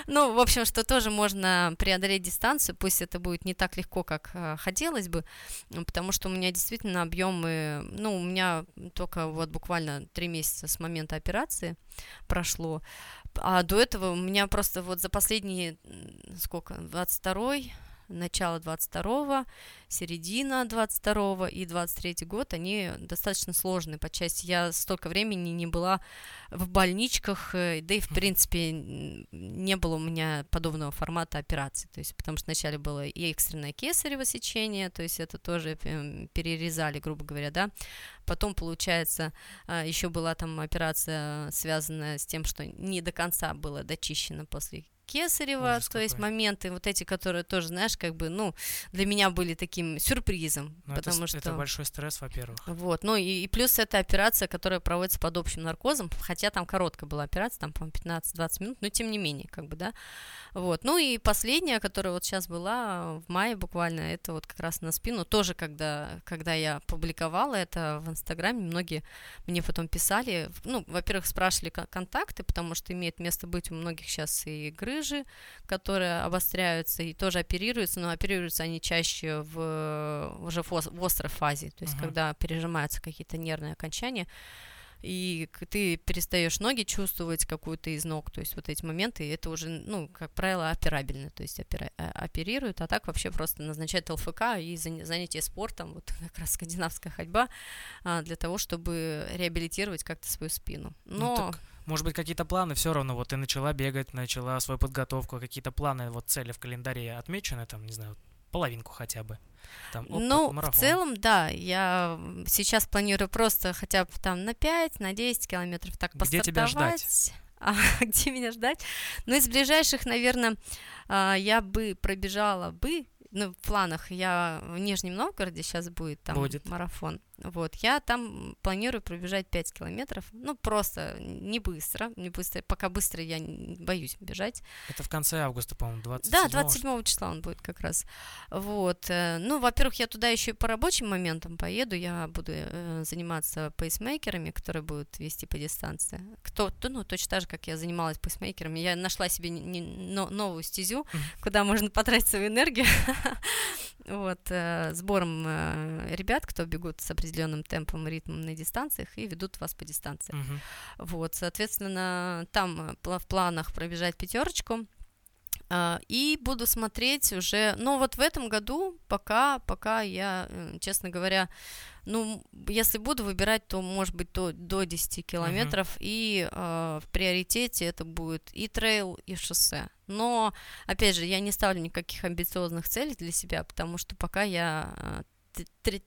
Ну, в общем, что тоже можно преодолеть дистанцию, пусть это будет не так легко, как а, хотелось бы, потому что у меня действительно объемы, ну, у меня только вот буквально три месяца с момента операции прошло, а до этого у меня просто вот за последние, сколько, 22-й, начало 22-го, середина 22-го и 23-й год, они достаточно сложные по части. Я столько времени не была в больничках, э, да и, в принципе, не было у меня подобного формата операции. То есть, потому что вначале было и экстренное кесарево сечение, то есть это тоже перерезали, грубо говоря, да. Потом, получается, а, еще была там операция, связанная с тем, что не до конца было дочищено после Кесарева, Ужас то какой. есть моменты вот эти, которые тоже, знаешь, как бы, ну, для меня были таким сюрпризом, Но потому это, что... Это большой стресс, во-первых. Вот, ну и, и плюс эта операция, которая проводится под общим наркозом, хотя там короткая была операция, там, по-моему, 15-20 минут, но тем не менее, как бы, да, вот, ну и последняя, которая вот сейчас была в мае буквально, это вот как раз на спину, тоже когда, когда я публиковала это в Инстаграме, многие мне потом писали, ну, во-первых, спрашивали контакты, потому что имеет место быть у многих сейчас и грыжи, которые обостряются и тоже оперируются, но оперируются они чаще в, уже в, в острой фазе, то есть uh-huh. когда пережимаются какие-то нервные окончания, и ты перестаешь ноги чувствовать какую-то из ног, то есть вот эти моменты, это уже, ну, как правило, операбельно, то есть опера- э, оперируют, а так вообще просто назначают ЛФК и занятие спортом, вот как раз скандинавская ходьба, а, для того, чтобы реабилитировать как-то свою спину. Ну Но... Ну, так может быть, какие-то планы все равно, вот ты начала бегать, начала свою подготовку, какие-то планы, вот цели в календаре отмечены, там, не знаю, половинку хотя бы. Там, оп, ну, марафон. в целом, да, я сейчас планирую просто хотя бы там на 5, на 10 километров так Где тебя ждать? А где меня ждать? Ну, из ближайших, наверное, а, я бы пробежала бы, ну, в планах, я в Нижнем Новгороде сейчас будет там будет. марафон. Вот, я там планирую пробежать 5 километров, ну, просто не быстро, не быстро, пока быстро я боюсь бежать. Это в конце августа, по-моему, 27 Да, 27 числа он будет как раз. Вот, э, ну, во-первых, я туда еще и по рабочим моментам поеду, я буду э, заниматься пейсмейкерами, которые будут вести по дистанции. Кто, то, ну, точно так же, как я занималась пейсмейкерами, я нашла себе не, но, новую стезю, куда можно потратить свою энергию, вот, э, сбором ребят, кто бегут с определенным темпом, ритмом на дистанциях и ведут вас по дистанции. Uh-huh. Вот, соответственно, там э, в планах пробежать пятерочку, А, и буду смотреть уже, ну вот в этом году пока, пока я, э, честно говоря, ну, если буду выбирать, то, может быть, до, до 10 километров, uh-huh. и э, в приоритете это будет и трейл, и шоссе. Но, опять же, я не ставлю никаких амбициозных целей для себя, потому что пока я э,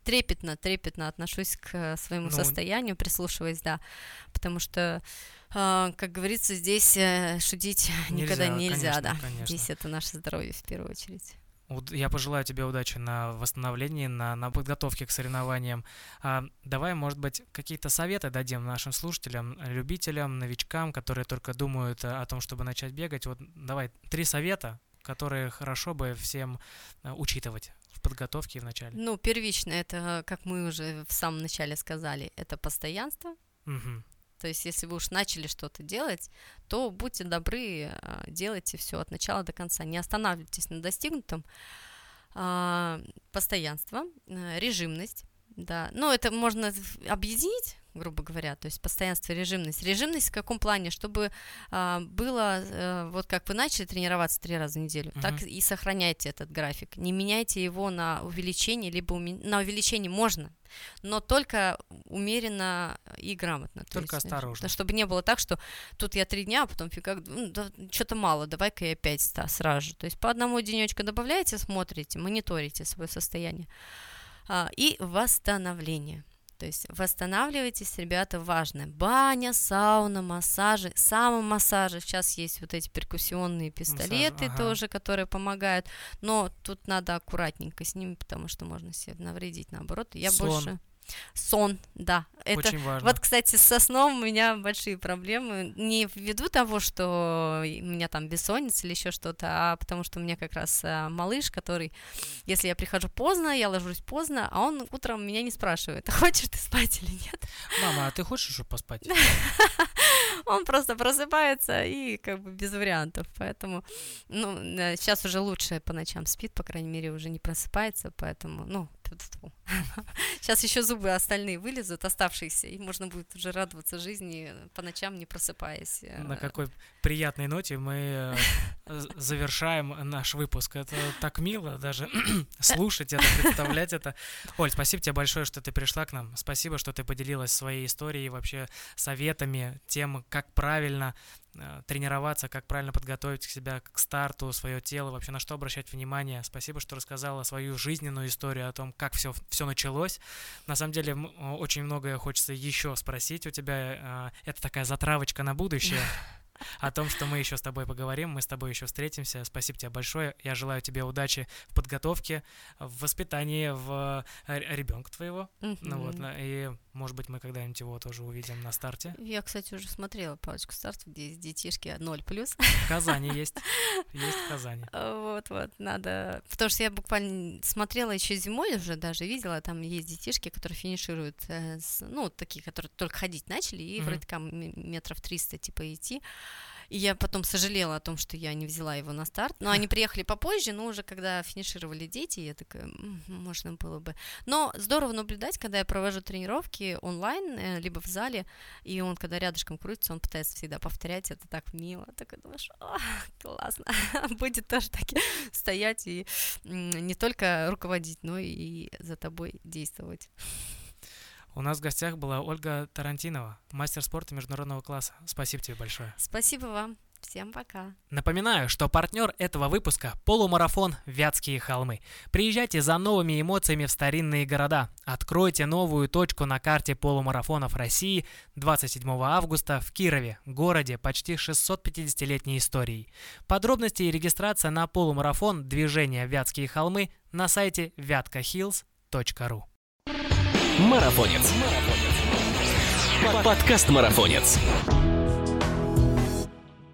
трепетно, трепетно отношусь к своему ну, состоянию, прислушиваясь, да, потому что а, как говорится, здесь э, шутить нельзя, никогда нельзя, конечно, да. Конечно. Здесь это наше здоровье в первую очередь. Я пожелаю тебе удачи на восстановлении, на, на подготовке к соревнованиям. А, давай, может быть, какие-то советы дадим нашим слушателям, любителям, новичкам, которые только думают о том, чтобы начать бегать. Вот давай три совета, которые хорошо бы всем э, учитывать в подготовке в начале. Ну, первично, это, как мы уже в самом начале сказали, это постоянство. Угу. То есть, если вы уж начали что-то делать, то будьте добры, а, делайте все от начала до конца. Не останавливайтесь на достигнутом. А, постоянство, э, режимность, да. Ну, это можно объединить грубо говоря, то есть постоянство, режимность. Режимность в каком плане? Чтобы а, было, а, вот как вы начали тренироваться три раза в неделю, uh-huh. так и сохраняйте этот график. Не меняйте его на увеличение, либо уме... на увеличение можно, но только умеренно и грамотно. Только есть, осторожно. Чтобы не было так, что тут я три дня, а потом фига, ну, да, что-то мало, давай-ка я пять сразу же. То есть по одному денечку добавляете, смотрите, мониторите свое состояние. А, и восстановление. То есть восстанавливайтесь, ребята, важно. Баня, сауна, массажи, самомассажи. Сейчас есть вот эти перкуссионные пистолеты Массаж, ага. тоже, которые помогают. Но тут надо аккуратненько с ними, потому что можно себе навредить наоборот. Я Сон. больше Сон, да. Это, Очень важно. Вот, кстати, со сном у меня большие проблемы. Не ввиду того, что у меня там бессонница или еще что-то, а потому что у меня как раз а, малыш, который, если я прихожу поздно, я ложусь поздно, а он утром меня не спрашивает, хочешь ты спать или нет. Мама, а ты хочешь еще поспать? Он просто просыпается и как бы без вариантов. Поэтому, ну, сейчас уже лучше по ночам спит, по крайней мере, уже не просыпается, поэтому, ну, Сейчас еще зубы остальные вылезут, оставшиеся, и можно будет уже радоваться жизни по ночам, не просыпаясь. На какой приятной ноте мы э, завершаем наш выпуск. Это так мило даже слушать это, представлять это. Оль, спасибо тебе большое, что ты пришла к нам. Спасибо, что ты поделилась своей историей, вообще советами, тем, как правильно Э, тренироваться, как правильно подготовить себя к старту, свое тело, вообще на что обращать внимание. Спасибо, что рассказала свою жизненную историю о том, как все, все началось. На самом деле, очень многое хочется еще спросить у тебя. Э, это такая затравочка на будущее. о том, что мы еще с тобой поговорим, мы с тобой еще встретимся. Спасибо тебе большое. Я желаю тебе удачи в подготовке, в воспитании, в э, ребенка твоего. Mm-hmm. Ну вот, и может быть мы когда-нибудь его тоже увидим на старте. Я, кстати, уже смотрела палочку старта, где есть детишки 0 плюс. В Казани есть. Есть в Казани. Вот, вот, надо. Потому что я буквально смотрела еще зимой уже даже видела, там есть детишки, которые финишируют, э, ну, такие, которые только ходить начали, и вроде там метров 300 типа идти. И я потом сожалела о том, что я не взяла его на старт. Но они приехали попозже, но уже когда финишировали дети, я такая, можно было бы. Но здорово наблюдать, когда я провожу тренировки онлайн, э, либо в зале, и он, когда рядышком крутится, он пытается всегда повторять, это так мило. Так думаешь, классно, будет тоже таки стоять и не только руководить, но и за тобой действовать. У нас в гостях была Ольга Тарантинова, мастер спорта международного класса. Спасибо тебе большое. Спасибо вам. Всем пока. Напоминаю, что партнер этого выпуска – полумарафон «Вятские холмы». Приезжайте за новыми эмоциями в старинные города. Откройте новую точку на карте полумарафонов России 27 августа в Кирове, городе почти 650-летней историей. Подробности и регистрация на полумарафон движения «Вятские холмы» на сайте вяткахиллс.ру. Марафонец. Подкаст Марафонец.